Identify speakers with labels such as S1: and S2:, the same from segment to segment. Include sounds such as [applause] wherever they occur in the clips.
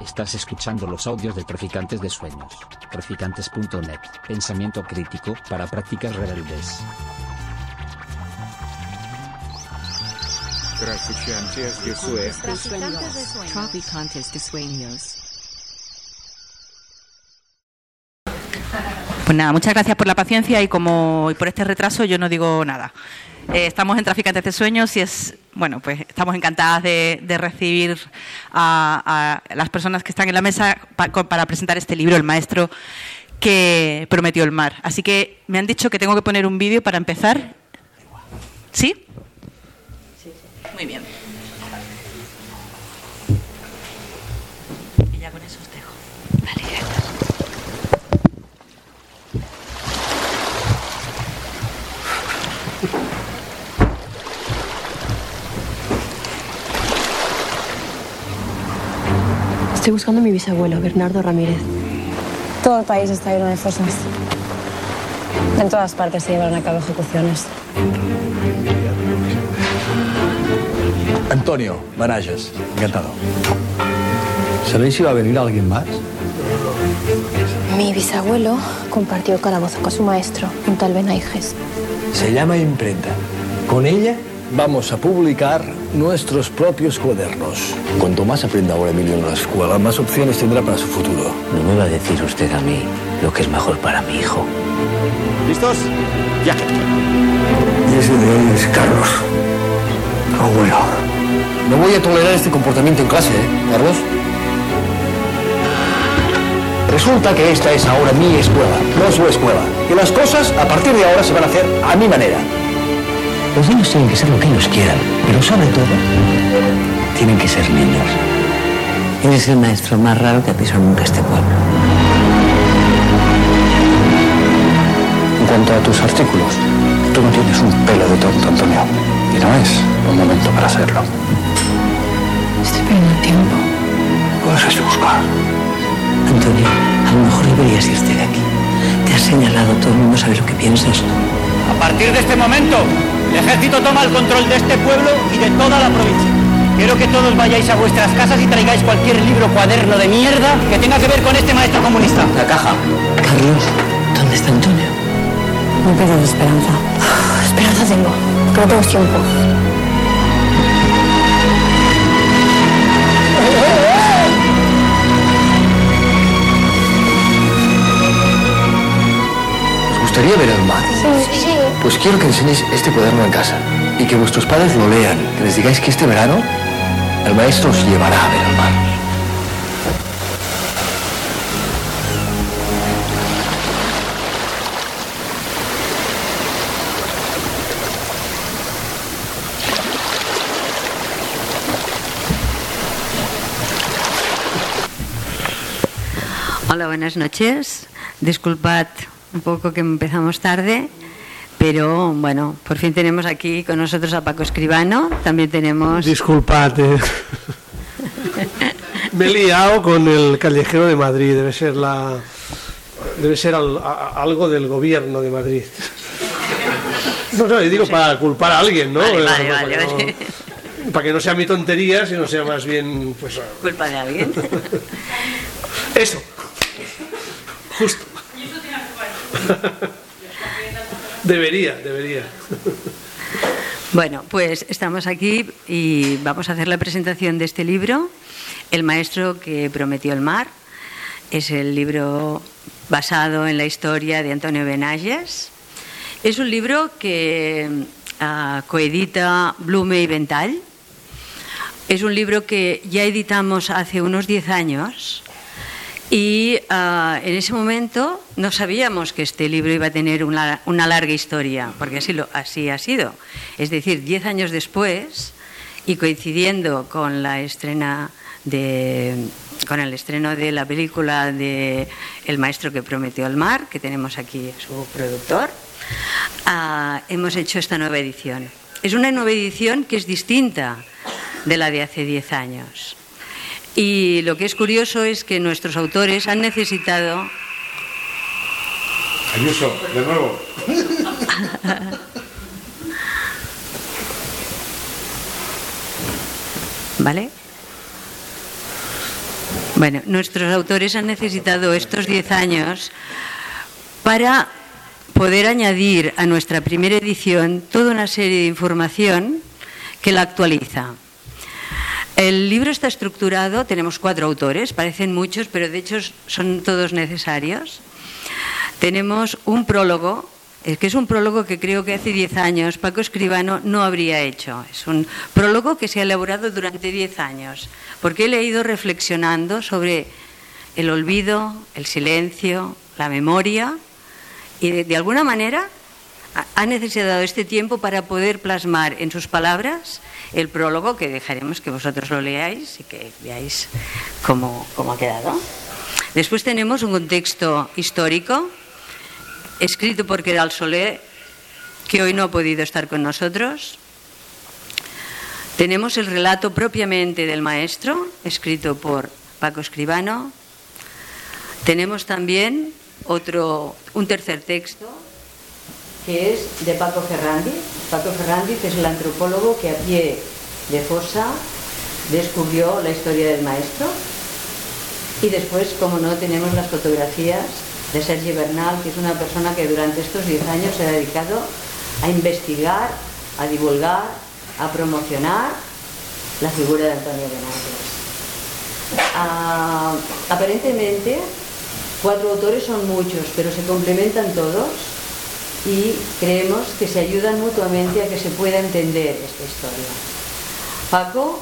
S1: Estás escuchando los audios de Traficantes de Sueños. Traficantes.net. Pensamiento crítico para prácticas rebeldes.
S2: Traficantes de Sueños.
S3: Traficantes de sueños.
S4: Pues nada, muchas gracias por la paciencia y como y por este retraso yo no digo nada. Eh, estamos en Traficantes de Sueños y es bueno, pues estamos encantadas de, de recibir a, a las personas que están en la mesa pa- para presentar este libro, El Maestro que prometió el mar. Así que me han dicho que tengo que poner un vídeo para empezar. ¿Sí? Muy bien.
S5: Estoy buscando a mi bisabuelo, Bernardo Ramírez.
S6: Todo el país está lleno de fosas. En todas partes se llevan a cabo ejecuciones.
S7: Antonio Barajas, encantado. ¿Sabéis si va a venir alguien más?
S5: Mi bisabuelo compartió calabozo con su maestro, un tal Benaiges.
S7: Se llama imprenta. Con ella vamos a publicar nuestros propios cuadernos. Cuanto más aprenda ahora Emilio en la escuela, más opciones tendrá para su futuro.
S8: No me va a decir usted a mí lo que es mejor para mi hijo.
S2: ¿Listos? Ya.
S7: Y ese de hoy es Carlos. Abuelo. No voy a tolerar este comportamiento en clase, ¿eh, Carlos? Resulta que esta es ahora mi escuela, no su escuela. Y las cosas, a partir de ahora, se van a hacer a mi manera.
S8: Los niños tienen que ser lo que ellos quieran, pero sobre todo, tienen que ser niños. Eres el maestro más raro que ha pisado nunca este pueblo.
S7: En cuanto a tus artículos, tú no tienes un pelo de tonto, Antonio. Y no es un momento para hacerlo.
S5: Estoy perdiendo tiempo.
S7: Puedes buscar.
S8: Antonio, a lo mejor deberías irte de aquí. Te has señalado, todo el mundo sabe lo que piensas.
S9: A partir de este momento, el ejército toma el control de este pueblo y de toda la provincia. Quiero que todos vayáis a vuestras casas y traigáis cualquier libro cuaderno de mierda que tenga que ver con este maestro comunista. La caja.
S8: Carlos, ¿dónde está Antonio?
S6: No pierdas esperanza. Esperanza tengo, pero no tengo tiempo.
S7: ¿Os gustaría ver el mar? Pues quiero que enseñéis este cuaderno en casa y que vuestros padres lo lean, que les digáis que este verano el maestro os llevará a ver el mar.
S10: Hola, buenas noches. Disculpad un poco que empezamos tarde, pero bueno, por fin tenemos aquí con nosotros a Paco Escribano. También tenemos.
S11: Disculpad. eh. [laughs] Me he liado con el callejero de Madrid. Debe ser la. Debe ser al- a- algo del gobierno de Madrid. No, no, yo digo para culpar a alguien, ¿no?
S10: Vale,
S11: Eh,
S10: vale,
S11: para,
S10: vale,
S11: que no, para que no sea mi tontería, sino sea más bien, pues, [laughs]
S10: Culpa de alguien.
S11: eso. Justo. [laughs] Debería, debería.
S10: Bueno, pues estamos aquí y vamos a hacer la presentación de este libro, El maestro que prometió el mar. Es el libro basado en la historia de Antonio Benalles. Es un libro que ah, coedita Blume y Vental. Es un libro que ya editamos hace unos 10 años y ah, en ese momento no sabíamos que este libro iba a tener una, una larga historia, porque así, lo, así ha sido. Es decir, 10 años después y coincidiendo con la estrena de con el estreno de la película de El maestro que prometió el mar, que tenemos aquí a su productor, ah, hemos hecho esta nueva edición. Es una nueva edición que es distinta de la de hace 10 años. Y lo que es curioso es que nuestros autores han necesitado
S2: Ayuso, de nuevo.
S10: ¿Vale? Bueno, nuestros autores han necesitado estos 10 años para poder añadir a nuestra primera edición toda una serie de información que la actualiza. El libro está estructurado, tenemos cuatro autores, parecen muchos, pero de hecho son todos necesarios. Tenemos un prólogo, eh, que es un prólogo que creo que hace 10 años Paco Escribano no habría hecho. Es un prólogo que se ha elaborado durante 10 años, porque él ha ido reflexionando sobre el olvido, el silencio, la memoria, y de, alguna manera ha necesitado este tiempo para poder plasmar en sus palabras el prólogo que dejaremos que vosotros lo leáis y que veáis cómo, cómo ha quedado. Después tenemos un contexto histórico escrito por Queral Solé, que hoy no ha podido estar con nosotros. Tenemos el relato propiamente del maestro, escrito por Paco Escribano. Tenemos también otro, un tercer texto, que es de Paco Ferrandiz. Paco Ferrandiz es el antropólogo que a pie de fosa descubrió la historia del maestro. Y después, como no, tenemos las fotografías de Sergi Bernal, que es una persona que durante estos 10 años se ha dedicado a investigar, a divulgar, a promocionar la figura de Antonio Benavides. Ah, aparentemente, cuatro autores son muchos, pero se complementan todos y creemos que se ayudan mutuamente a que se pueda entender esta historia. Paco,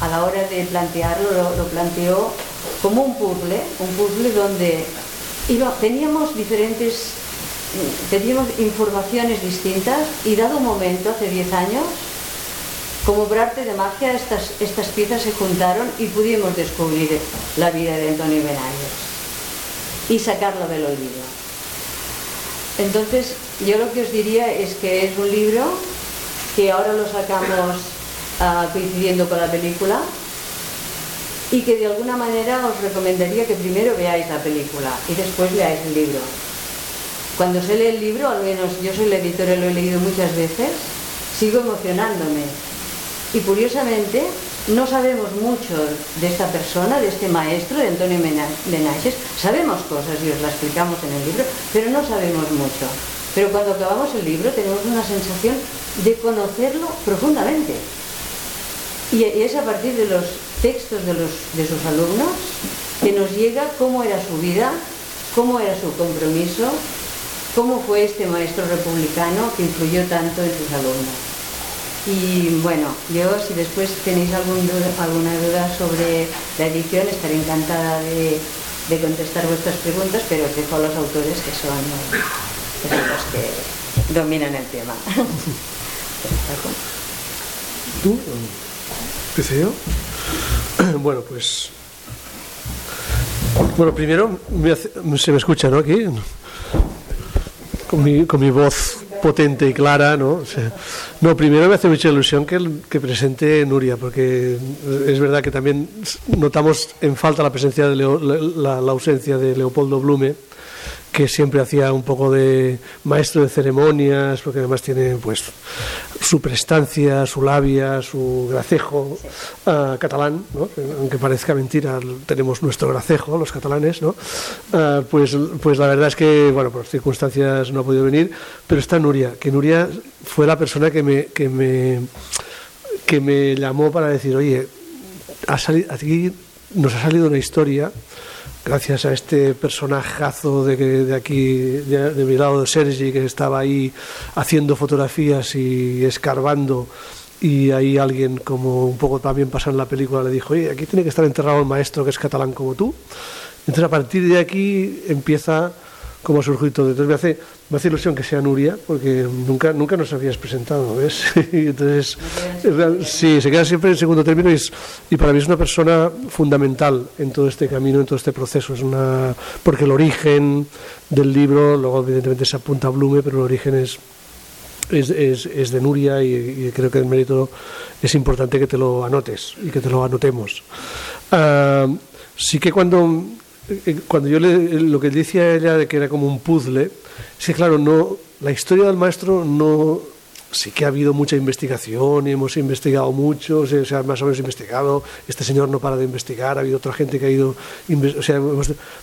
S10: a la hora de plantearlo, lo, planteó como un puzzle, un puzzle donde iba- teníamos diferentes, mm, teníamos informaciones distintas y dado un momento, hace 10 años, como por de magia, estas, estas piezas se juntaron y pudimos descubrir la vida de Antonio Benavides y sacarlo del olvido. Entonces, yo lo que os diría es que es un libro que ahora lo sacamos ah, coincidiendo con la película y que de alguna manera os recomendaría que primero veáis la película y después leáis el libro. Cuando se lee el libro, al menos yo soy la editora y lo he leído muchas veces, sigo emocionándome. Y curiosamente, no sabemos mucho de esta persona, de este maestro, de Antonio Mena- Benages. Sabemos cosas y os las explicamos en el libro, pero no sabemos mucho. Pero cuando acabamos el libro tenemos una sensación de conocerlo profundamente. Y es a partir de los textos de, los, de sus alumnos que nos llega cómo era su vida, cómo era su compromiso, cómo fue este maestro republicano que influyó tanto en sus alumnos. Y bueno, yo si después tenéis algún duda- alguna duda sobre la edición, estaré encantada de, contestar vuestras preguntas, pero os dejo a los autores que son, los que dominan el tema. [laughs]
S11: ¿Tú? ¿Empecé [clears throat] yo? Bueno, pues. Bueno, primero se me escucha, ¿no? Aquí. Con mi, con mi voz potente y clara, ¿no? No, primero me hace mucha ilusión que, que presente Nuria, porque es verdad que también notamos en falta la presencia de Leo- la ausencia de Leopoldo Blume, que siempre hacía un poco de maestro de ceremonias, porque además tiene pues su prestancia, su labia, su gracejo ah, catalán, ¿no? aunque parezca mentira, tenemos nuestro gracejo, los catalanes, ¿no? Ah, pues, pues la verdad es que, bueno, por circunstancias no ha podido venir, pero está Nuria, que Nuria fue la persona que me, que me, que me llamó para decir, oye, ha sali- aquí nos ha salido una historia gracias a este personajazo de, de aquí, de, de mi lado Sergi, que estaba ahí haciendo fotografías y escarbando, y ahí alguien, como un poco también pasa en la película, le dijo, oye, aquí tiene que estar enterrado el maestro que es catalán como tú. Entonces a partir de aquí empieza como a surgir todo. Entonces me hace, me hace ilusión que sea Nuria, porque nunca, nunca nos habías presentado, ¿ves? [laughs] Y entonces, sí, se queda siempre en segundo término y, es- y para mí es una persona fundamental en todo este camino, en todo este proceso. Es una, porque el origen del libro, luego evidentemente se apunta a Blume, pero el origen es, es, es- es de Nuria y, y creo que el mérito es importante que te lo anotes y que te lo anotemos. Ah, sí que cuando, cuando yo le, lo que decía ella de que era como un puzzle, que claro, no, la historia del maestro no sí que ha habido mucha investigación y hemos investigado mucho, o sea, más o menos investigado, este señor no para de investigar, ha habido otra gente que ha ido,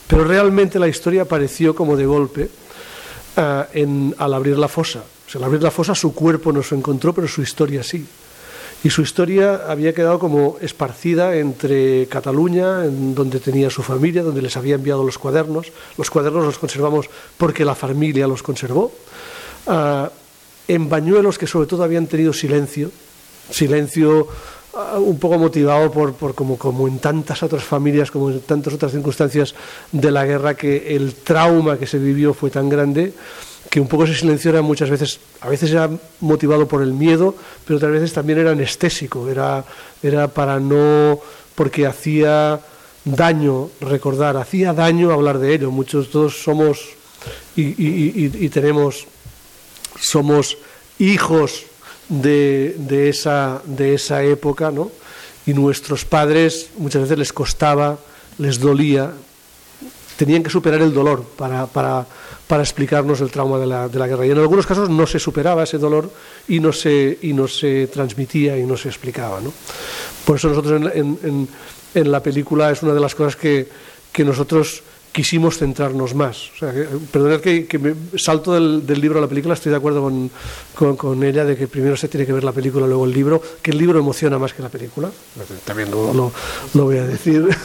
S11: pero realmente la historia apareció como de golpe ah, en, al abrir la fosa. O sea, al abrir la fosa su cuerpo no se encontró, pero su historia sí. Y su historia había quedado como esparcida entre Cataluña, en donde tenía su familia, donde les había enviado los cuadernos. Los cuadernos los conservamos porque la familia los conservó. Ah, en Bañuelos, que sobre todo habían tenido silencio, silencio ah, un poco motivado por, como en tantas otras familias, como en tantas otras circunstancias de la guerra, que el trauma que se vivió fue tan grande que un poco ese silencio era muchas veces, a veces era motivado por el miedo, pero otras veces también era anestésico, era, era para no, porque hacía daño recordar, hacía daño hablar de ello. Muchos, todos somos y, y- y- y tenemos, somos hijos de, de esa, de esa época, ¿no? Y nuestros padres muchas veces les costaba, les dolía, tenían que superar el dolor para, para, para explicarnos el trauma de la, de la guerra. Y en algunos casos no se superaba ese dolor y no se, y no se transmitía y no se explicaba. ¿no? Por eso nosotros en, en- en- la película es una de las cosas que, que nosotros quisimos centrarnos más. O sea, que, perdonad que, que me salto del, del libro a la película, estoy de acuerdo con, con, con ella de que primero se tiene que ver la película, luego el libro, que el libro emociona más que la película. También lo, lo- lo voy a decir. [laughs]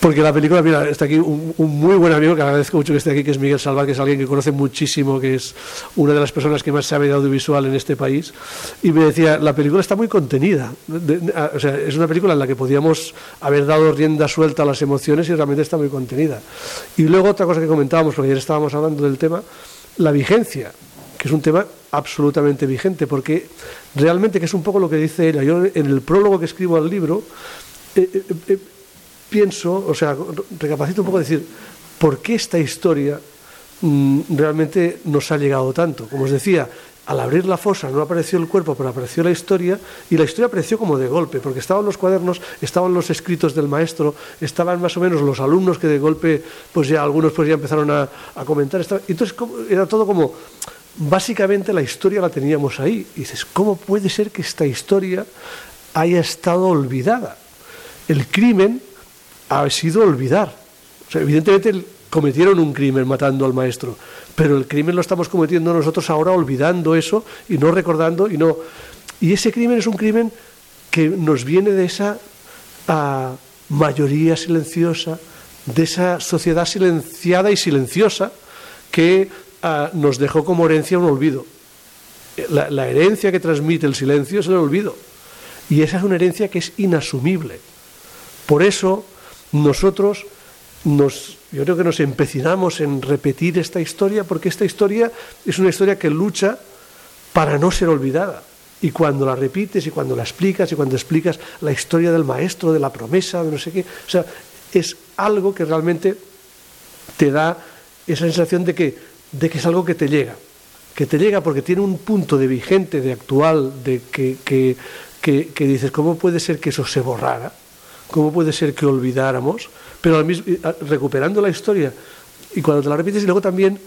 S11: Porque la película, mira, está aquí un, muy buen amigo que agradezco mucho que esté aquí, que es Miguel Salvar, que es alguien que conoce muchísimo, que es una de las personas que más sabe de audiovisual en este país. Y me decía, la película está muy contenida. O sea, es una película en la que podíamos haber dado rienda suelta a las emociones y realmente está muy contenida. Y luego otra cosa que comentábamos, porque ayer estábamos hablando del tema, la vigencia, que es un tema absolutamente vigente, porque realmente, que es un poco lo que dice ella, yo en el prólogo que escribo al libro, eh, eh, eh, pienso, o sea, recapacito un poco decir, ¿por qué esta historia mm, realmente nos ha llegado tanto? Como os decía, al abrir la fosa no apareció el cuerpo, pero apareció la historia, y la historia apareció como de golpe, porque estaban los cuadernos, estaban los escritos del maestro, estaban más o menos los alumnos que de golpe, pues ya algunos pues ya empezaron a, a comentar, entonces era todo como, básicamente la historia la teníamos ahí, y dices, ¿cómo puede ser que esta historia haya estado olvidada? El crimen ha sido olvidar. Evidentemente cometieron un crimen matando al maestro, pero el crimen lo estamos cometiendo nosotros ahora olvidando eso y no recordando y no. Y ese crimen es un crimen que nos viene de esa ah, mayoría silenciosa, de esa sociedad silenciada y silenciosa que ah, nos dejó como herencia un olvido. La, la herencia que transmite el silencio es el olvido. Y esa es una herencia que es inasumible. Por eso nosotros nos, yo creo que nos empecinamos en repetir esta historia, porque esta historia es una historia que lucha para no ser olvidada. Y cuando la repites y cuando la explicas y cuando explicas la historia del maestro, de la promesa, de no sé qué, o sea, es algo que realmente te da esa sensación de que, de que es algo que te llega, que te llega porque tiene un punto de vigente, de actual, de que, que, que- que dices, ¿cómo puede ser que eso se borrara? ¿Cómo puede ser que olvidáramos? Pero al mismo, ah, recuperando la historia, y cuando te la repites, y luego también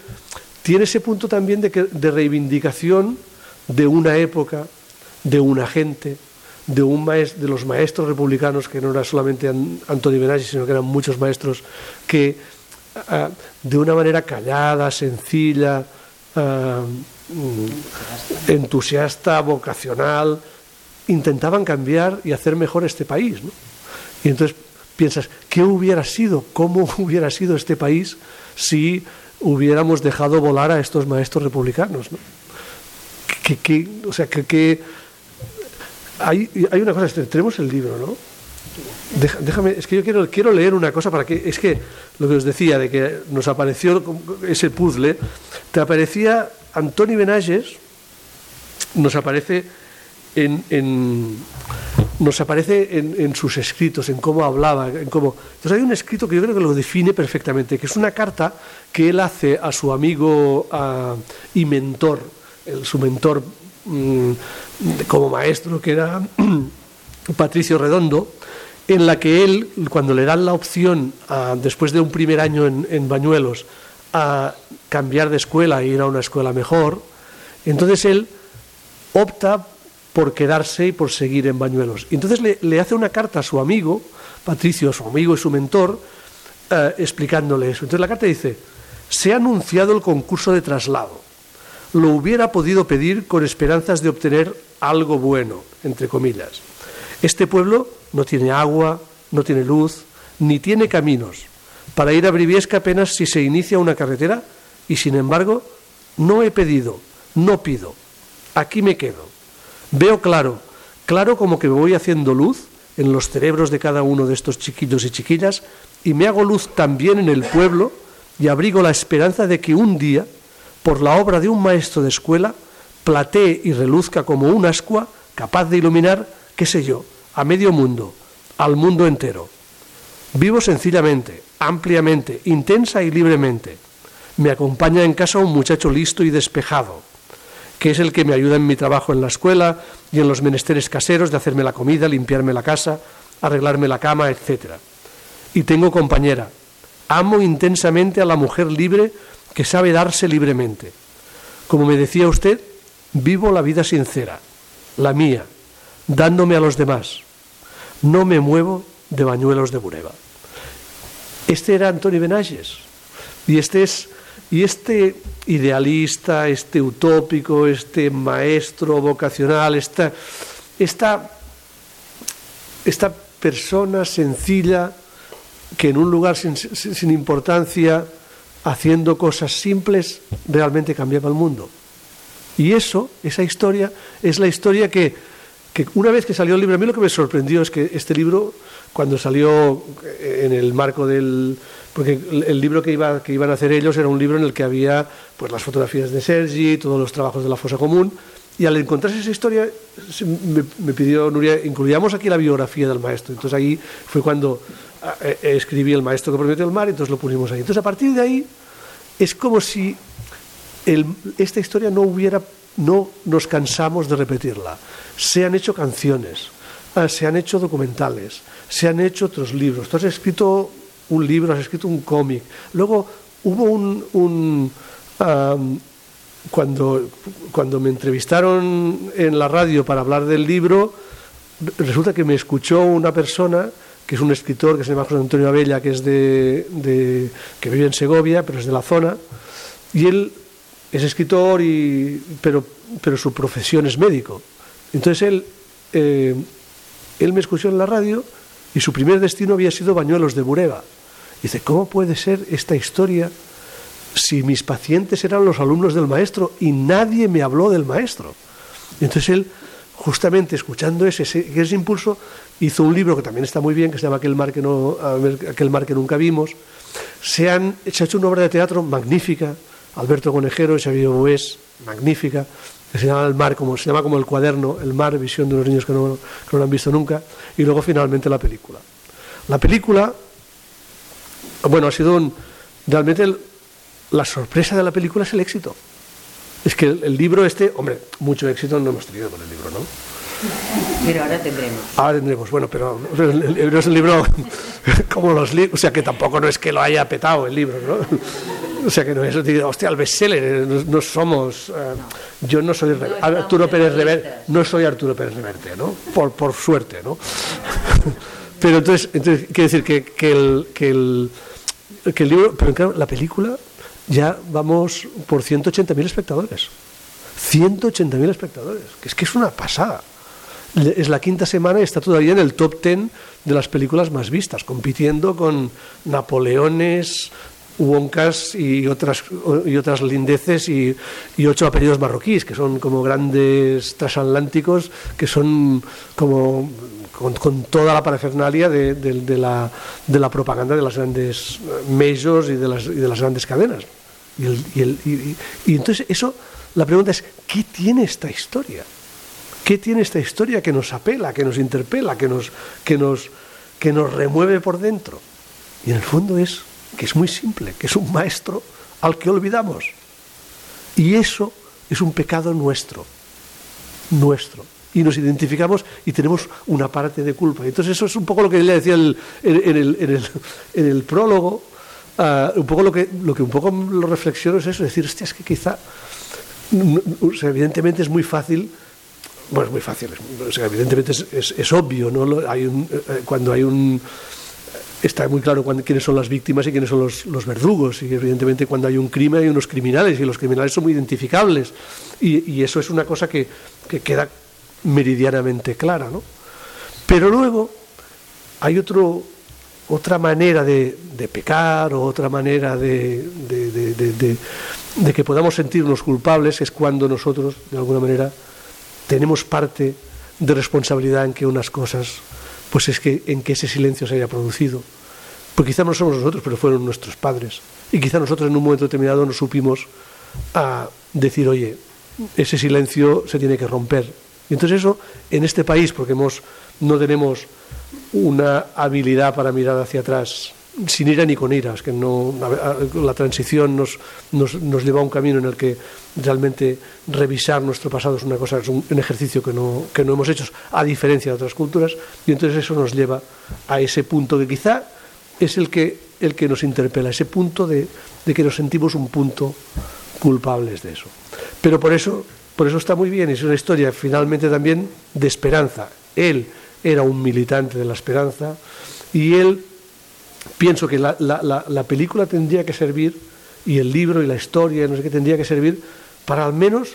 S11: tiene ese punto también de, que, de reivindicación de una época, de una gente, de, un maes- de los maestros republicanos, que no era solamente An- Antonio Benassi, sino que eran muchos maestros que de una manera callada, sencilla, ah, entusiasta, vocacional, intentaban cambiar y hacer mejor este país. ¿no? Y entonces piensas, ¿qué hubiera sido? ¿Cómo [laughs] hubiera sido este país si hubiéramos dejado volar a estos maestros republicanos? ¿no? O sea, que, hay, una cosa, este, tenemos el libro, ¿no? Déjame, es que yo quiero, quiero leer una cosa para que, es que lo que os decía, de que nos apareció ese puzzle, te aparecía Antoni Benages, nos aparece en, en- nos aparece en, en sus escritos, en cómo hablaba, en cómo. Entonces hay un escrito que yo creo que lo define perfectamente, que es una carta que él hace a su amigo y mentor, su mentor mm, como maestro, que era [clears throat] Patricio Redondo, en la que él, cuando le dan la opción, después de un primer año en, en Bañuelos, a cambiar de escuela e ir a una escuela mejor, Entonces él opta por quedarse y por seguir en Bañuelos. Y entonces le, hace una carta a su amigo, Patricio, su amigo y su mentor, eh, explicándole eso. Entonces la carta dice, se ha anunciado el concurso de traslado. Lo hubiera podido pedir con esperanzas de obtener algo bueno, entre comillas. Este pueblo no tiene agua, no tiene luz, ni tiene caminos. Para ir a Briviesca apenas si se inicia una carretera y sin embargo no he pedido, no pido. Aquí me quedo. Veo claro, claro como que me voy haciendo luz en los cerebros de cada uno de estos chiquillos y chiquillas y me hago luz también en el pueblo y abrigo la esperanza de que un día, por la obra de un maestro de escuela, platee y reluzca como un ascua capaz de iluminar, qué sé yo, a medio mundo, al mundo entero. Vivo sencillamente, ampliamente, intensa y libremente. Me acompaña en casa un muchacho listo y despejado, que es el que me ayuda en mi trabajo en la escuela y en los menesteres caseros de hacerme la comida, limpiarme la casa, arreglarme la cama, etc. Y tengo compañera. Amo intensamente a la mujer libre que sabe darse libremente. Como me decía usted, vivo la vida sincera, la mía, dándome a los demás. No me muevo de bañuelos de Bureba. Este era Antoni Benages. Y este es y este idealista, este utópico, este maestro vocacional, esta, esta, esta persona sencilla que en un lugar sin, sin importancia, haciendo cosas simples, realmente cambiaba el mundo. Y eso, esa historia, es la historia que, que una vez que salió el libro, a mí lo que me sorprendió es que este libro, cuando salió en el marco del... Porque el libro que, iba, que iban a hacer ellos era un libro en el que había pues, las fotografías de Sergi, todos los trabajos de la fosa común, y al encontrarse esa historia me, pidió Nuria, incluyamos aquí la biografía del maestro. Entonces ahí fue cuando eh, escribí El maestro que prometió el mar, y entonces lo pusimos ahí. Entonces a partir de ahí es como si esta historia no hubiera, no nos cansamos de repetirla. Se han hecho canciones, ah, se han hecho documentales, se han hecho otros libros. Tú has escrito un libro, has escrito un cómic. Luego hubo un, cuando, cuando me entrevistaron en la radio para hablar del libro, resulta que me escuchó una persona que es un escritor que se llama José Antonio Abella, que es de, de, que vive en Segovia, pero es de la zona, y él es escritor, y, pero, pero su profesión es médico. Entonces él, eh, él me escuchó en la radio y su primer destino había sido Bañuelos de Bureba. Dice, ¿cómo puede ser esta historia si mis pacientes eran los alumnos del maestro y nadie me habló del maestro? Entonces él, justamente escuchando ese, ese impulso, hizo un libro que también está muy bien, que se llama Aquel mar que, no, Aquel mar que nunca vimos. Se, han, ha hecho una obra de teatro magnífica, Alberto Conejero y Xavier Bués, magnífica, que se llama El mar, como, se llama como el cuaderno, El mar, visión de unos niños que no, que no lo han visto nunca, y luego finalmente la película. La película, bueno, ha sido un, realmente el, la sorpresa de la película es el éxito. Es que el, el, libro este, hombre, mucho éxito no hemos tenido con el libro, ¿no?
S10: Pero ahora tendremos.
S11: Ahora tendremos, bueno, pero el libro es un libro como los libros, o sea que tampoco no es que lo haya petado el libro, ¿no? O sea que no es, hostia, el bestseller, no, no somos, uh, yo no soy no Arturo Pérez Reverte, no soy Arturo Pérez Reverte, ¿no? Por, por suerte, ¿no? [laughs] Pero entonces, entonces quiere decir que, que, el, que, el, que el libro, pero claro, la película ya vamos por 180.000 espectadores. 180.000 espectadores, que es que es una pasada. Es la quinta semana y está todavía en el top ten de las películas más vistas, compitiendo con Napoleones, Wonkas y otras, y otras lindeces y, y, ocho apellidos marroquíes, que son como grandes transatlánticos, que son como con, toda la parafernalia de, la, de la propaganda de las grandes majors y de las, y de las grandes cadenas. Y, el, y, el, y, y entonces eso, la pregunta es, ¿qué tiene esta historia? ¿Qué tiene esta historia que nos apela, que nos interpela, que nos, que nos, que nos remueve por dentro? Y en el fondo es que es muy simple, que es un maestro al que olvidamos. Y eso es un pecado nuestro, nuestro. Y nos identificamos y tenemos una parte de culpa. Entonces eso es un poco lo que le decía el, en, el, prólogo, uh, un poco lo que, lo que un poco lo reflexiono es eso, es decir, hostia, es que quizá evidentemente es muy fácil bueno, es muy fácil, o sea, evidentemente es, es, es obvio, ¿no? Hay un, eh, cuando hay un... Está muy claro quiénes son las víctimas y quiénes son los, los verdugos. Y evidentemente cuando hay un crimen hay unos criminales y los criminales son muy identificables. Y, y eso es una cosa que, que queda meridianamente clara. ¿no? Pero luego hay otro, otra manera de, de pecar o otra manera de, de- de- que podamos sentirnos culpables es cuando nosotros, de alguna manera, tenemos parte de responsabilidad en que unas cosas, pues es que en que ese silencio se haya producido. Porque quizá no somos nosotros, pero fueron nuestros padres. Y quizá nosotros en un momento determinado no supimos a decir, oye, ese silencio se tiene que romper. Y entonces eso, en este país, porque hemos, no tenemos una habilidad para mirar hacia atrás, sin ira ni con ira, es que no, la transición nos, nos, nos lleva a un camino en el que realmente revisar nuestro pasado es una cosa, es un, un ejercicio que no, que no hemos hecho, a diferencia de otras culturas, y entonces eso nos lleva a ese punto que quizá es el que, el que nos interpela, ese punto de, de que nos sentimos un punto culpables de eso. Pero por eso, por eso está muy bien, es una historia finalmente también de esperanza. Él era un militante de la esperanza y él, pienso que la, la- la- la película tendría que servir, y el libro y la historia, no sé qué, tendría que servir para al menos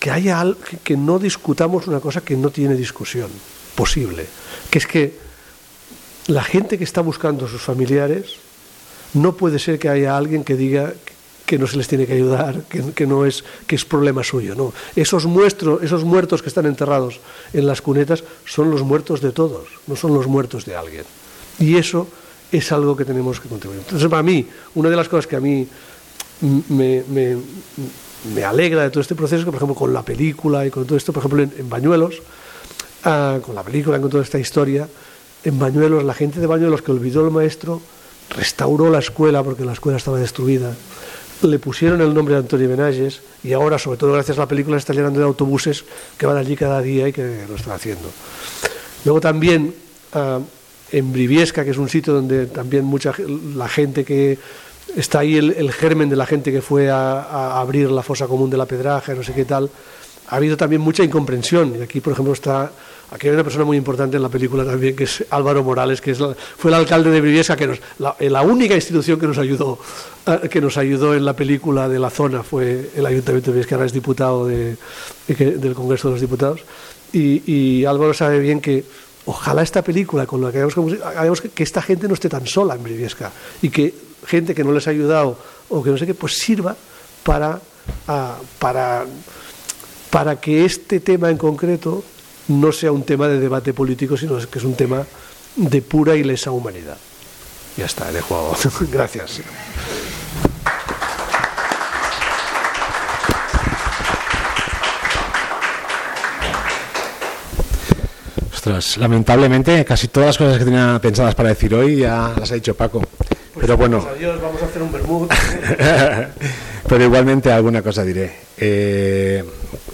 S11: que haya al- que- que no discutamos una cosa que no tiene discusión posible, que es que la gente que está buscando a sus familiares no puede ser que haya alguien que diga que no se les tiene que ayudar, que, que no es que es problema suyo, no. Esos muestros, esos muertos que están enterrados en las cunetas son los muertos de todos, no son los muertos de alguien. Y eso es algo que tenemos que contribuir. Entonces, para mí, una de las cosas que a mí me, me- alegra de todo este proceso, es que, por ejemplo, con la película y con todo esto, por ejemplo, en, en Bañuelos, ah, con la película, con toda esta historia, en Bañuelos, la gente de Bañuelos que olvidó el maestro restauró la escuela porque la escuela estaba destruida. Le pusieron el nombre de Antonio Benalles y ahora, sobre todo gracias a la película, está llenando de autobuses que van allí cada día y que lo están haciendo. Luego también ah, en Briviesca, que es un sitio donde también mucha la gente que está ahí, el, germen de la gente que fue a, a abrir la fosa común de la Pedraja, no sé qué tal, ha habido también mucha incomprensión. Y aquí, por ejemplo, está, aquí hay una persona muy importante en la película también, que es Álvaro Morales, que es la- fue el alcalde de Briviesca, que nos, la, la única institución que nos ayudó, eh, que nos ayudó en la película de la zona fue el Ayuntamiento de Briviesca, ahora es diputado del Congreso de los Diputados. Y, Álvaro sabe bien que ojalá esta película, con la que hagamos, que esta gente no esté tan sola en Briviesca y que gente que no les ha ayudado o que no sé qué, pues sirva para, ah, para, para que este tema en concreto no sea un tema de debate político, sino que es un tema de pura y lesa humanidad. Ya está, dejo. [laughs] Gracias.
S12: Ostras, lamentablemente casi todas las cosas que tenía pensadas para decir hoy ya las ha dicho Paco. Pero bueno,
S11: Pues adiós, vamos a hacer un vermut. [laughs]
S12: pero igualmente alguna cosa diré. Eh,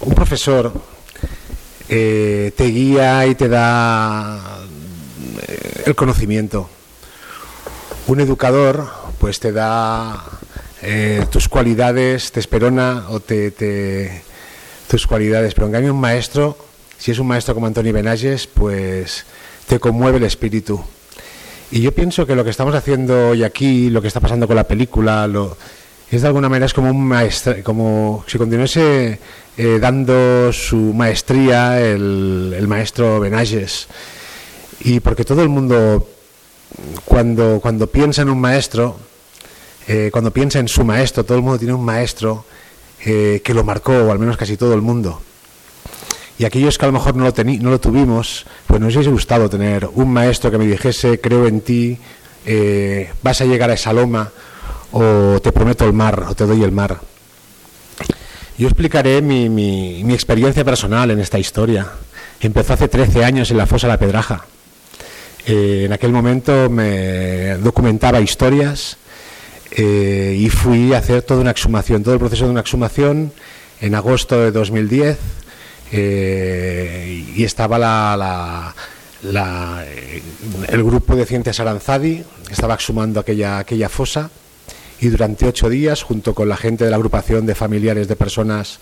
S12: un profesor eh, te guía y te da eh, el conocimiento. Un educador, pues te da tus cualidades, te esperona o te, te- tus cualidades. Pero en cambio un maestro, si es un maestro como Antonio Benalles, pues te conmueve el espíritu. Y yo pienso que lo que estamos haciendo hoy aquí, lo que está pasando con la película, lo, es de alguna manera es como un maestra, como si continuase eh, dando su maestría el, el maestro Benalles. Y porque todo el mundo, cuando, cuando piensa en un maestro, eh, cuando piensa en su maestro, todo el mundo tiene un maestro eh, que lo marcó, o al menos casi todo el mundo. Y aquellos que a lo mejor no lo, no lo tuvimos, pues nos hubiese gustado tener un maestro que me dijese, creo en ti, vas a llegar a esa loma, o te prometo el mar, o te doy el mar. Yo explicaré mi, experiencia personal en esta historia. Empezó hace 13 años en la fosa La Pedraja. Eh, en aquel momento me documentaba historias eh, y fui a hacer toda una exhumación, todo el proceso de una exhumación en agosto de 2010 eh, y estaba eh, el grupo de Ciencias Aranzadi, que estaba exhumando aquella fosa y durante ocho días, junto con la gente de la agrupación de familiares de personas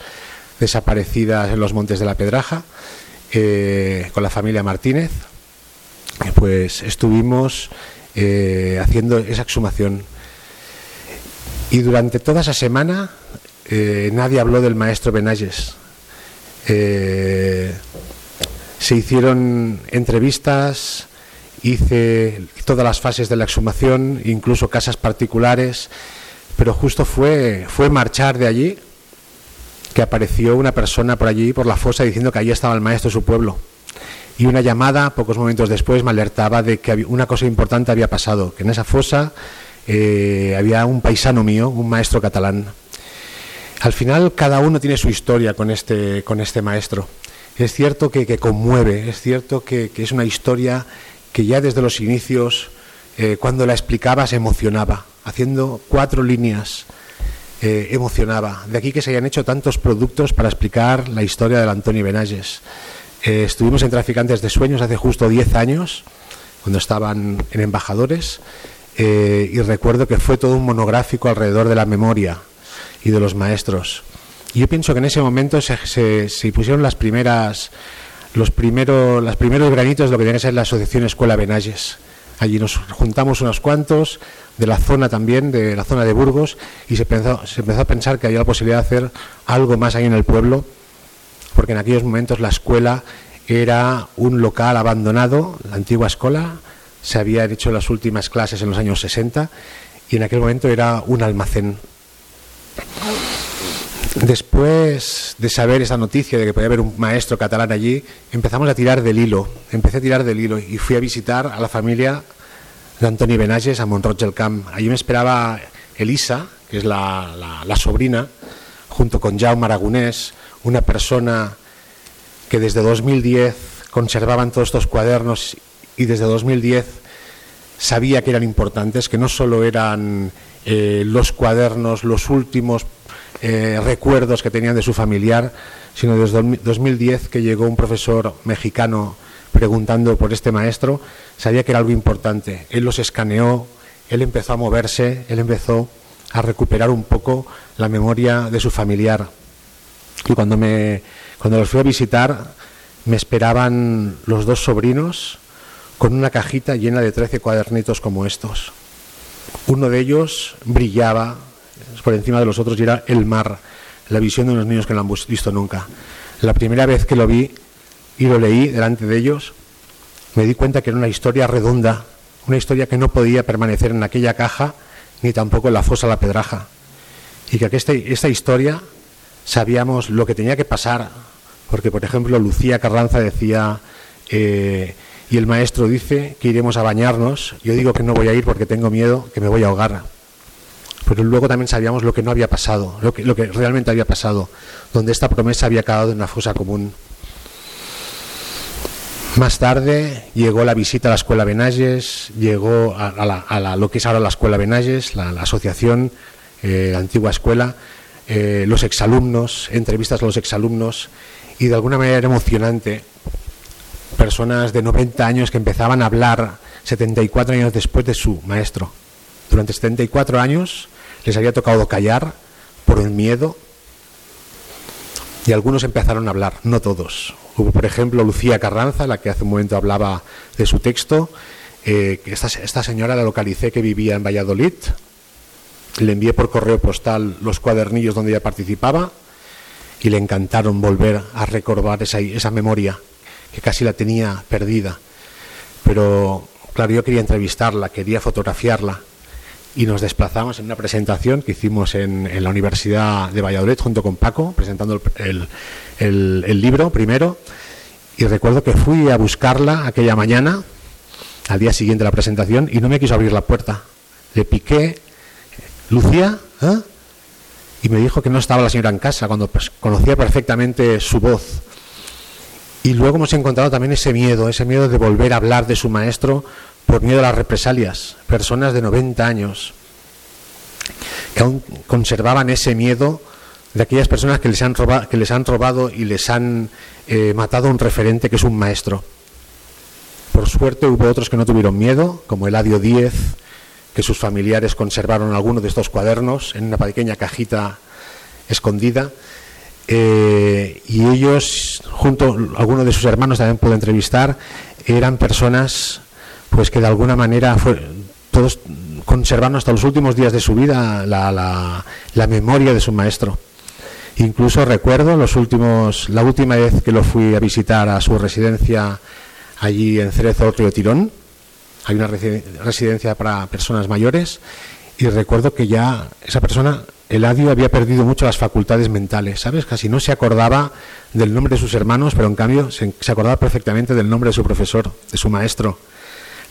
S12: desaparecidas en los Montes de la Pedraja, eh, con la familia Martínez, pues estuvimos eh, haciendo esa exhumación. Y durante toda esa semana eh, nadie habló del maestro Benayes. se hicieron entrevistas, hice todas las fases de la exhumación, incluso casas particulares, pero justo fue, fue marchar de allí que apareció una persona por allí, por la fosa, diciendo que allí estaba el maestro de su pueblo. Y una llamada, pocos momentos después, me alertaba de que una cosa importante había pasado, que en esa fosa eh, había un paisano mío, un maestro catalán. Al final, cada uno tiene su historia con este, con este maestro. Es cierto que, conmueve, es cierto que, es una historia que ya desde los inicios, eh, cuando la explicaba, se emocionaba, haciendo cuatro líneas eh, emocionaba. De aquí que se hayan hecho tantos productos para explicar la historia del Antoni Benayes. Eh, estuvimos en Traficantes de Sueños hace justo 10 años, cuando estaban en embajadores, y recuerdo que fue todo un monográfico alrededor de la memoria y de los maestros. Y yo pienso que en ese momento se, se, pusieron las primeras, los primeros, los primeros granitos de lo que tiene que ser la Asociación Escuela Benayes. Allí nos juntamos unos cuantos, de la zona también, de la zona de Burgos, y se se empezó a pensar que había la posibilidad de hacer algo más ahí en el pueblo, porque en aquellos momentos la escuela era un local abandonado, la antigua escuela, se habían hecho las últimas clases en los años 60 y en aquel momento era un almacén. Después de saber esa noticia de que podía haber un maestro catalán allí, empezamos a tirar del hilo, empecé a tirar del hilo y fui a visitar a la familia de Benages a Montroig del Camp. Allí me esperaba Elisa, que es la, sobrina, junto con Jaume Aragonés, una persona que desde 2010 conservaban todos estos cuadernos y desde 2010 sabía que eran importantes, que no solo eran eh, los cuadernos, los últimos eh, recuerdos que tenían de su familiar, sino desde 2010 que llegó un profesor mexicano preguntando por este maestro, sabía que era algo importante. Él los escaneó, él empezó a moverse, él empezó a recuperar un poco la memoria de su familiar. Y cuando, me, cuando los fui a visitar, me esperaban los dos sobrinos con una cajita llena de 13 cuadernitos como estos. Uno de ellos brillaba por encima de los otros y era el mar, la visión de unos niños que no han visto nunca. La primera vez que lo vi, y lo leí delante de ellos, me di cuenta que era una historia redonda, una historia que no podía permanecer en aquella caja ni tampoco en la fosa La Pedraja. Y que esta historia sabíamos lo que tenía que pasar, porque por ejemplo Lucía Carranza decía, eh, y el maestro dice que iremos a bañarnos, yo digo que no voy a ir porque tengo miedo, que me voy a ahogar. Pero luego también sabíamos lo que no había pasado, lo que, realmente había pasado, donde esta promesa había quedado en una fosa común. Más tarde llegó la visita a la Escuela Benalles, llegó a, lo que es ahora la Escuela Benalles, la, asociación, eh, la antigua escuela, eh, los exalumnos, entrevistas a los exalumnos y de alguna manera era emocionante. Personas de 90 años que empezaban a hablar 74 años después de su maestro. Durante 74 años les había tocado callar por el miedo y algunos empezaron a hablar, no todos. Hubo, por ejemplo, Lucía Carranza, la que hace un momento hablaba de su texto. Eh, esta, señora la localicé que vivía en Valladolid. Le envié por correo postal los cuadernillos donde ella participaba y le encantaron volver a recordar esa, esa memoria que casi la tenía perdida. Pero, claro, yo quería entrevistarla, quería fotografiarla y nos desplazamos en una presentación que hicimos en, en la Universidad de Valladolid junto con Paco, presentando el, libro primero y recuerdo que fui a buscarla aquella mañana, al día siguiente de la presentación, y no me quiso abrir la puerta. Le piqué, Lucía, ¿eh? y me dijo que no estaba la señora en casa, cuando pues, conocía perfectamente su voz. Y luego hemos encontrado también ese miedo, ese miedo de volver a hablar de su maestro por miedo a las represalias. Personas de 90 años que aún conservaban ese miedo de aquellas personas que les han robado, que les han robado y les han eh, matado a un referente que es un maestro. Por suerte hubo otros que no tuvieron miedo, como Eladio Díez, que sus familiares conservaron algunos de estos cuadernos en una pequeña cajita escondida. eh, y ellos, junto a algunos de sus hermanos también pude entrevistar, eran personas pues que de alguna manera fue, todos conservaron hasta los últimos días de su vida la, la, la memoria de su maestro. Incluso recuerdo los últimos, la última vez que lo fui a visitar a su residencia allí en Cerezo, Río Tirón. Hay una residencia para personas mayores y recuerdo que ya esa persona, Eladio, había perdido mucho las facultades mentales, ¿sabes? Casi no se acordaba del nombre de sus hermanos, pero en cambio se, se acordaba perfectamente del nombre de su profesor, de su maestro.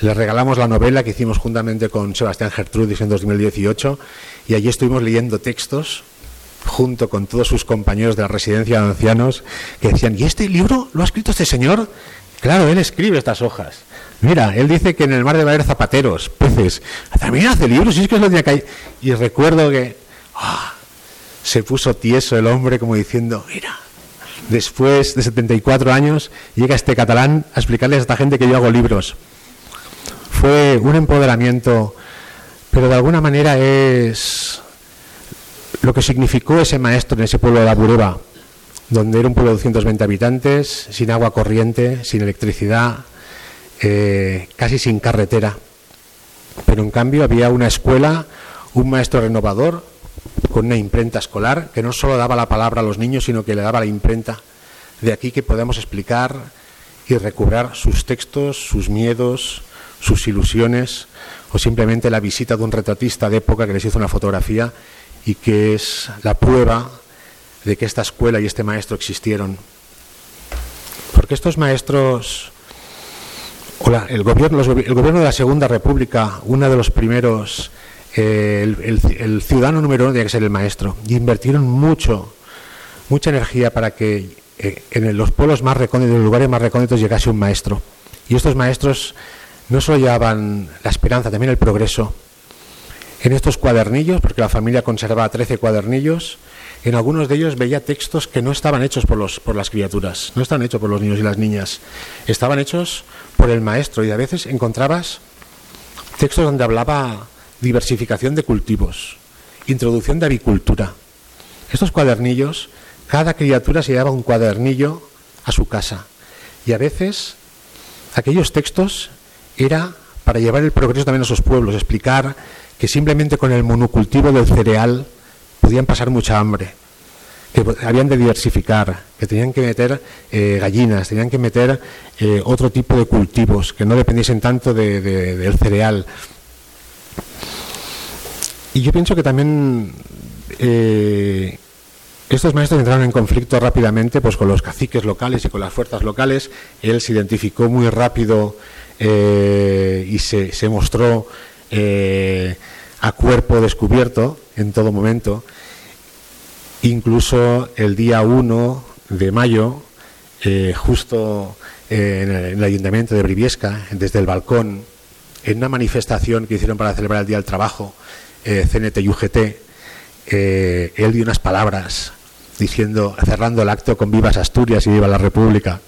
S12: Le regalamos la novela que hicimos juntamente con Sebastián Gertrudis en 2018 y allí estuvimos leyendo textos junto con todos sus compañeros de la residencia de ancianos que decían, ¿y este libro lo ha escrito este señor? Claro, él escribe estas hojas. Mira, él dice que en el mar debe haber zapateros, peces. También hace libros, y es que es lo que hay. Y recuerdo que ah, se puso tieso el hombre como diciendo, mira, después de 74 años llega este catalán a explicarle a esta gente que yo hago libros. Fue un empoderamiento, pero de alguna manera es lo que significó ese maestro en ese pueblo de la donde era un pueblo de 220 habitantes, sin agua corriente, sin electricidad, eh, casi sin carretera. Pero en cambio había una escuela, un maestro renovador, con una imprenta escolar, que no solo daba la palabra a los niños, sino que le daba la imprenta. De aquí que podemos explicar y recobrar sus textos, sus miedos, sus ilusiones, o simplemente la visita de un retratista de época que les hizo una fotografía y que es la prueba de que esta escuela y este maestro existieron. Porque estos maestros, o el, gobierno, el gobierno de la Segunda República, uno de los primeros, eh, el, ciudadano número uno tenía que ser el maestro, y invirtieron mucho, mucha energía para que eh, en los pueblos más recónditos, en los lugares más recónditos llegase un maestro. Y estos maestros no solo llevaban la esperanza, también el progreso. En estos cuadernillos, porque la familia conservaba 13 cuadernillos, en algunos de ellos veía textos que no estaban hechos por, los, por las criaturas, no estaban hechos por los niños y las niñas, estaban hechos por el maestro y a veces encontrabas textos donde hablaba diversificación de cultivos, introducción de avicultura. Estos cuadernillos, cada criatura se llevaba un cuadernillo a su casa y a veces aquellos textos era para llevar el progreso también a sus pueblos, explicar que simplemente con el monocultivo del cereal podían pasar mucha hambre, que habían de diversificar, que tenían que meter eh, gallinas, tenían que meter eh, otro tipo de cultivos, que no dependiesen tanto de, de, del cereal. Y yo pienso que también eh, estos maestros entraron en conflicto rápidamente pues, con los caciques locales y con las fuerzas locales. Él se identificó muy rápido y se, se mostró eh, a cuerpo descubierto en todo momento. Incluso el día 1 de mayo, eh, justo eh, en, el, en, el, ayuntamiento de Briviesca, desde el balcón, en una manifestación que hicieron para celebrar el Día del Trabajo, eh, CNT y UGT, él dio unas palabras diciendo, cerrando el acto con vivas Asturias y viva la República.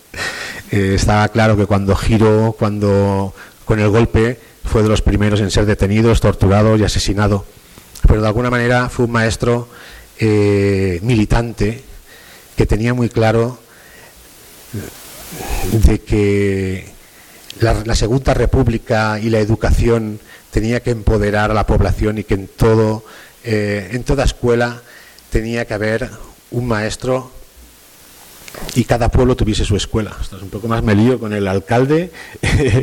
S12: Estaba claro que cuando giró, cuando con el golpe, fue de los primeros en ser detenidos, torturados y asesinado. Pero de alguna manera fue un maestro eh, militante que tenía muy claro de que la, la, Segunda República y la educación tenía que empoderar a la población y que en todo, eh, en toda escuela tenía que haber un maestro y cada pueblo tuviese su escuela. Esto es un poco más me lío con el alcalde. [laughs]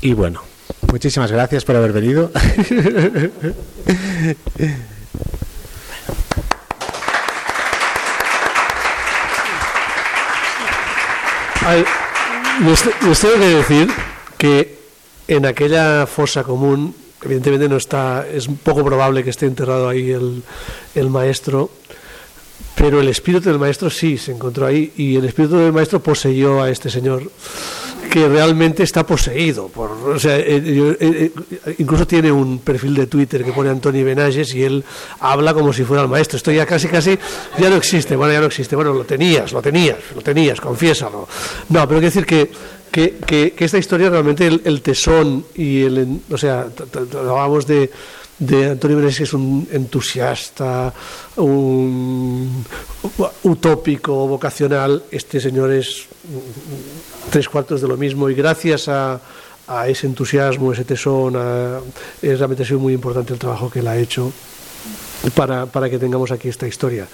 S12: y bueno, muchísimas gracias por haber venido.
S11: Les tengo que decir que en aquella fosa común evidentemente no está, es poco probable que esté enterrado ahí el, el maestro, pero el espíritu del maestro sí se encontró ahí y el espíritu del maestro poseyó a este señor que realmente está poseído por o sea eh, eh, eh, incluso tiene un perfil de Twitter que pone Antoni Benages y él habla como si fuera el maestro. Esto ya casi casi ya no existe. Bueno ya no existe. Bueno lo tenías lo tenías lo tenías confiésalo. No pero quiero decir que que, esta historia realmente el, tesón y el o sea hablábamos de de Antonio Benes, que es un entusiasta, un utópico, vocacional, este señor es tres cuartos de lo mismo y gracias a, a ese entusiasmo, ese tesón, a, es realmente ha sido muy importante el trabajo que él ha hecho para, para, que tengamos aquí esta historia.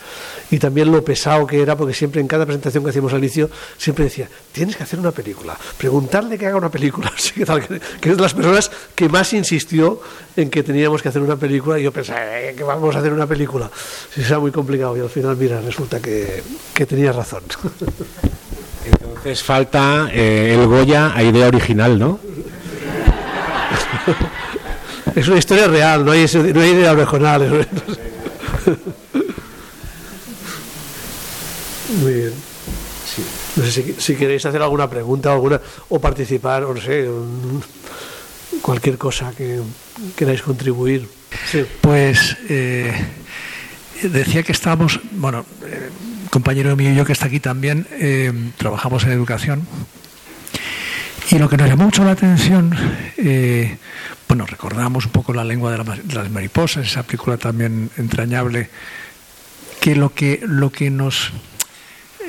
S11: Y también lo pesado que era, porque siempre en cada presentación que hacíamos al inicio, siempre decía, tienes que hacer una película, preguntarle que haga una película, [laughs] que, es de las personas que más insistió en que teníamos que hacer una película, y yo pensaba, eh, que vamos a hacer una película. Si sea muy complicado, y al final, mira, resulta que, que tenías razón. [laughs]
S12: Entonces falta eh, el Goya a idea original, ¿no? [laughs]
S11: Es una historia real, no hay, no hay idea original. [laughs] Muy bien. Sí. No sé si, si, queréis hacer alguna pregunta alguna, o participar, o no sé, cualquier cosa que queráis contribuir. Sí.
S13: Pues eh, decía que estábamos, bueno, eh, compañero mío y yo que está aquí también, eh, trabajamos en educación. Y lo que nos llamó mucho la atención, eh, bueno, recordamos un poco la lengua de, la, de, las mariposas, esa película también entrañable, que lo que, lo que nos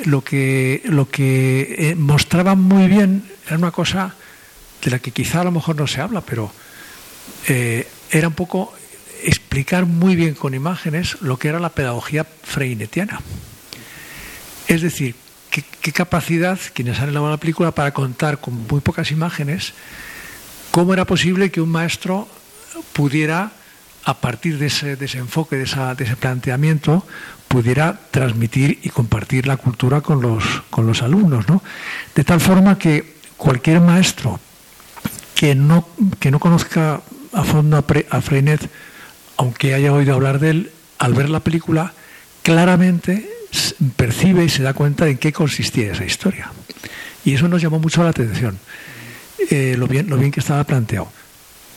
S13: lo que, lo que eh, mostraba muy bien era una cosa de la que quizá a lo mejor no se habla, pero eh, era un poco explicar muy bien con imágenes lo que era la pedagogía freinetiana. Es decir, qué, capacidad quienes han elaborado la película para contar con muy pocas imágenes cómo era posible que un maestro pudiera, a partir de ese, de ese enfoque, de, ese planteamiento, pudiera transmitir y compartir la cultura con los, con los alumnos. ¿no? De tal forma que cualquier maestro que no, que no conozca a fondo a Freinet, aunque haya oído hablar de él, al ver la película, claramente percibe y se da cuenta en qué consistía esa historia. Y eso nos llamó mucho la atención, eh, lo, bien, lo bien que estaba planteado.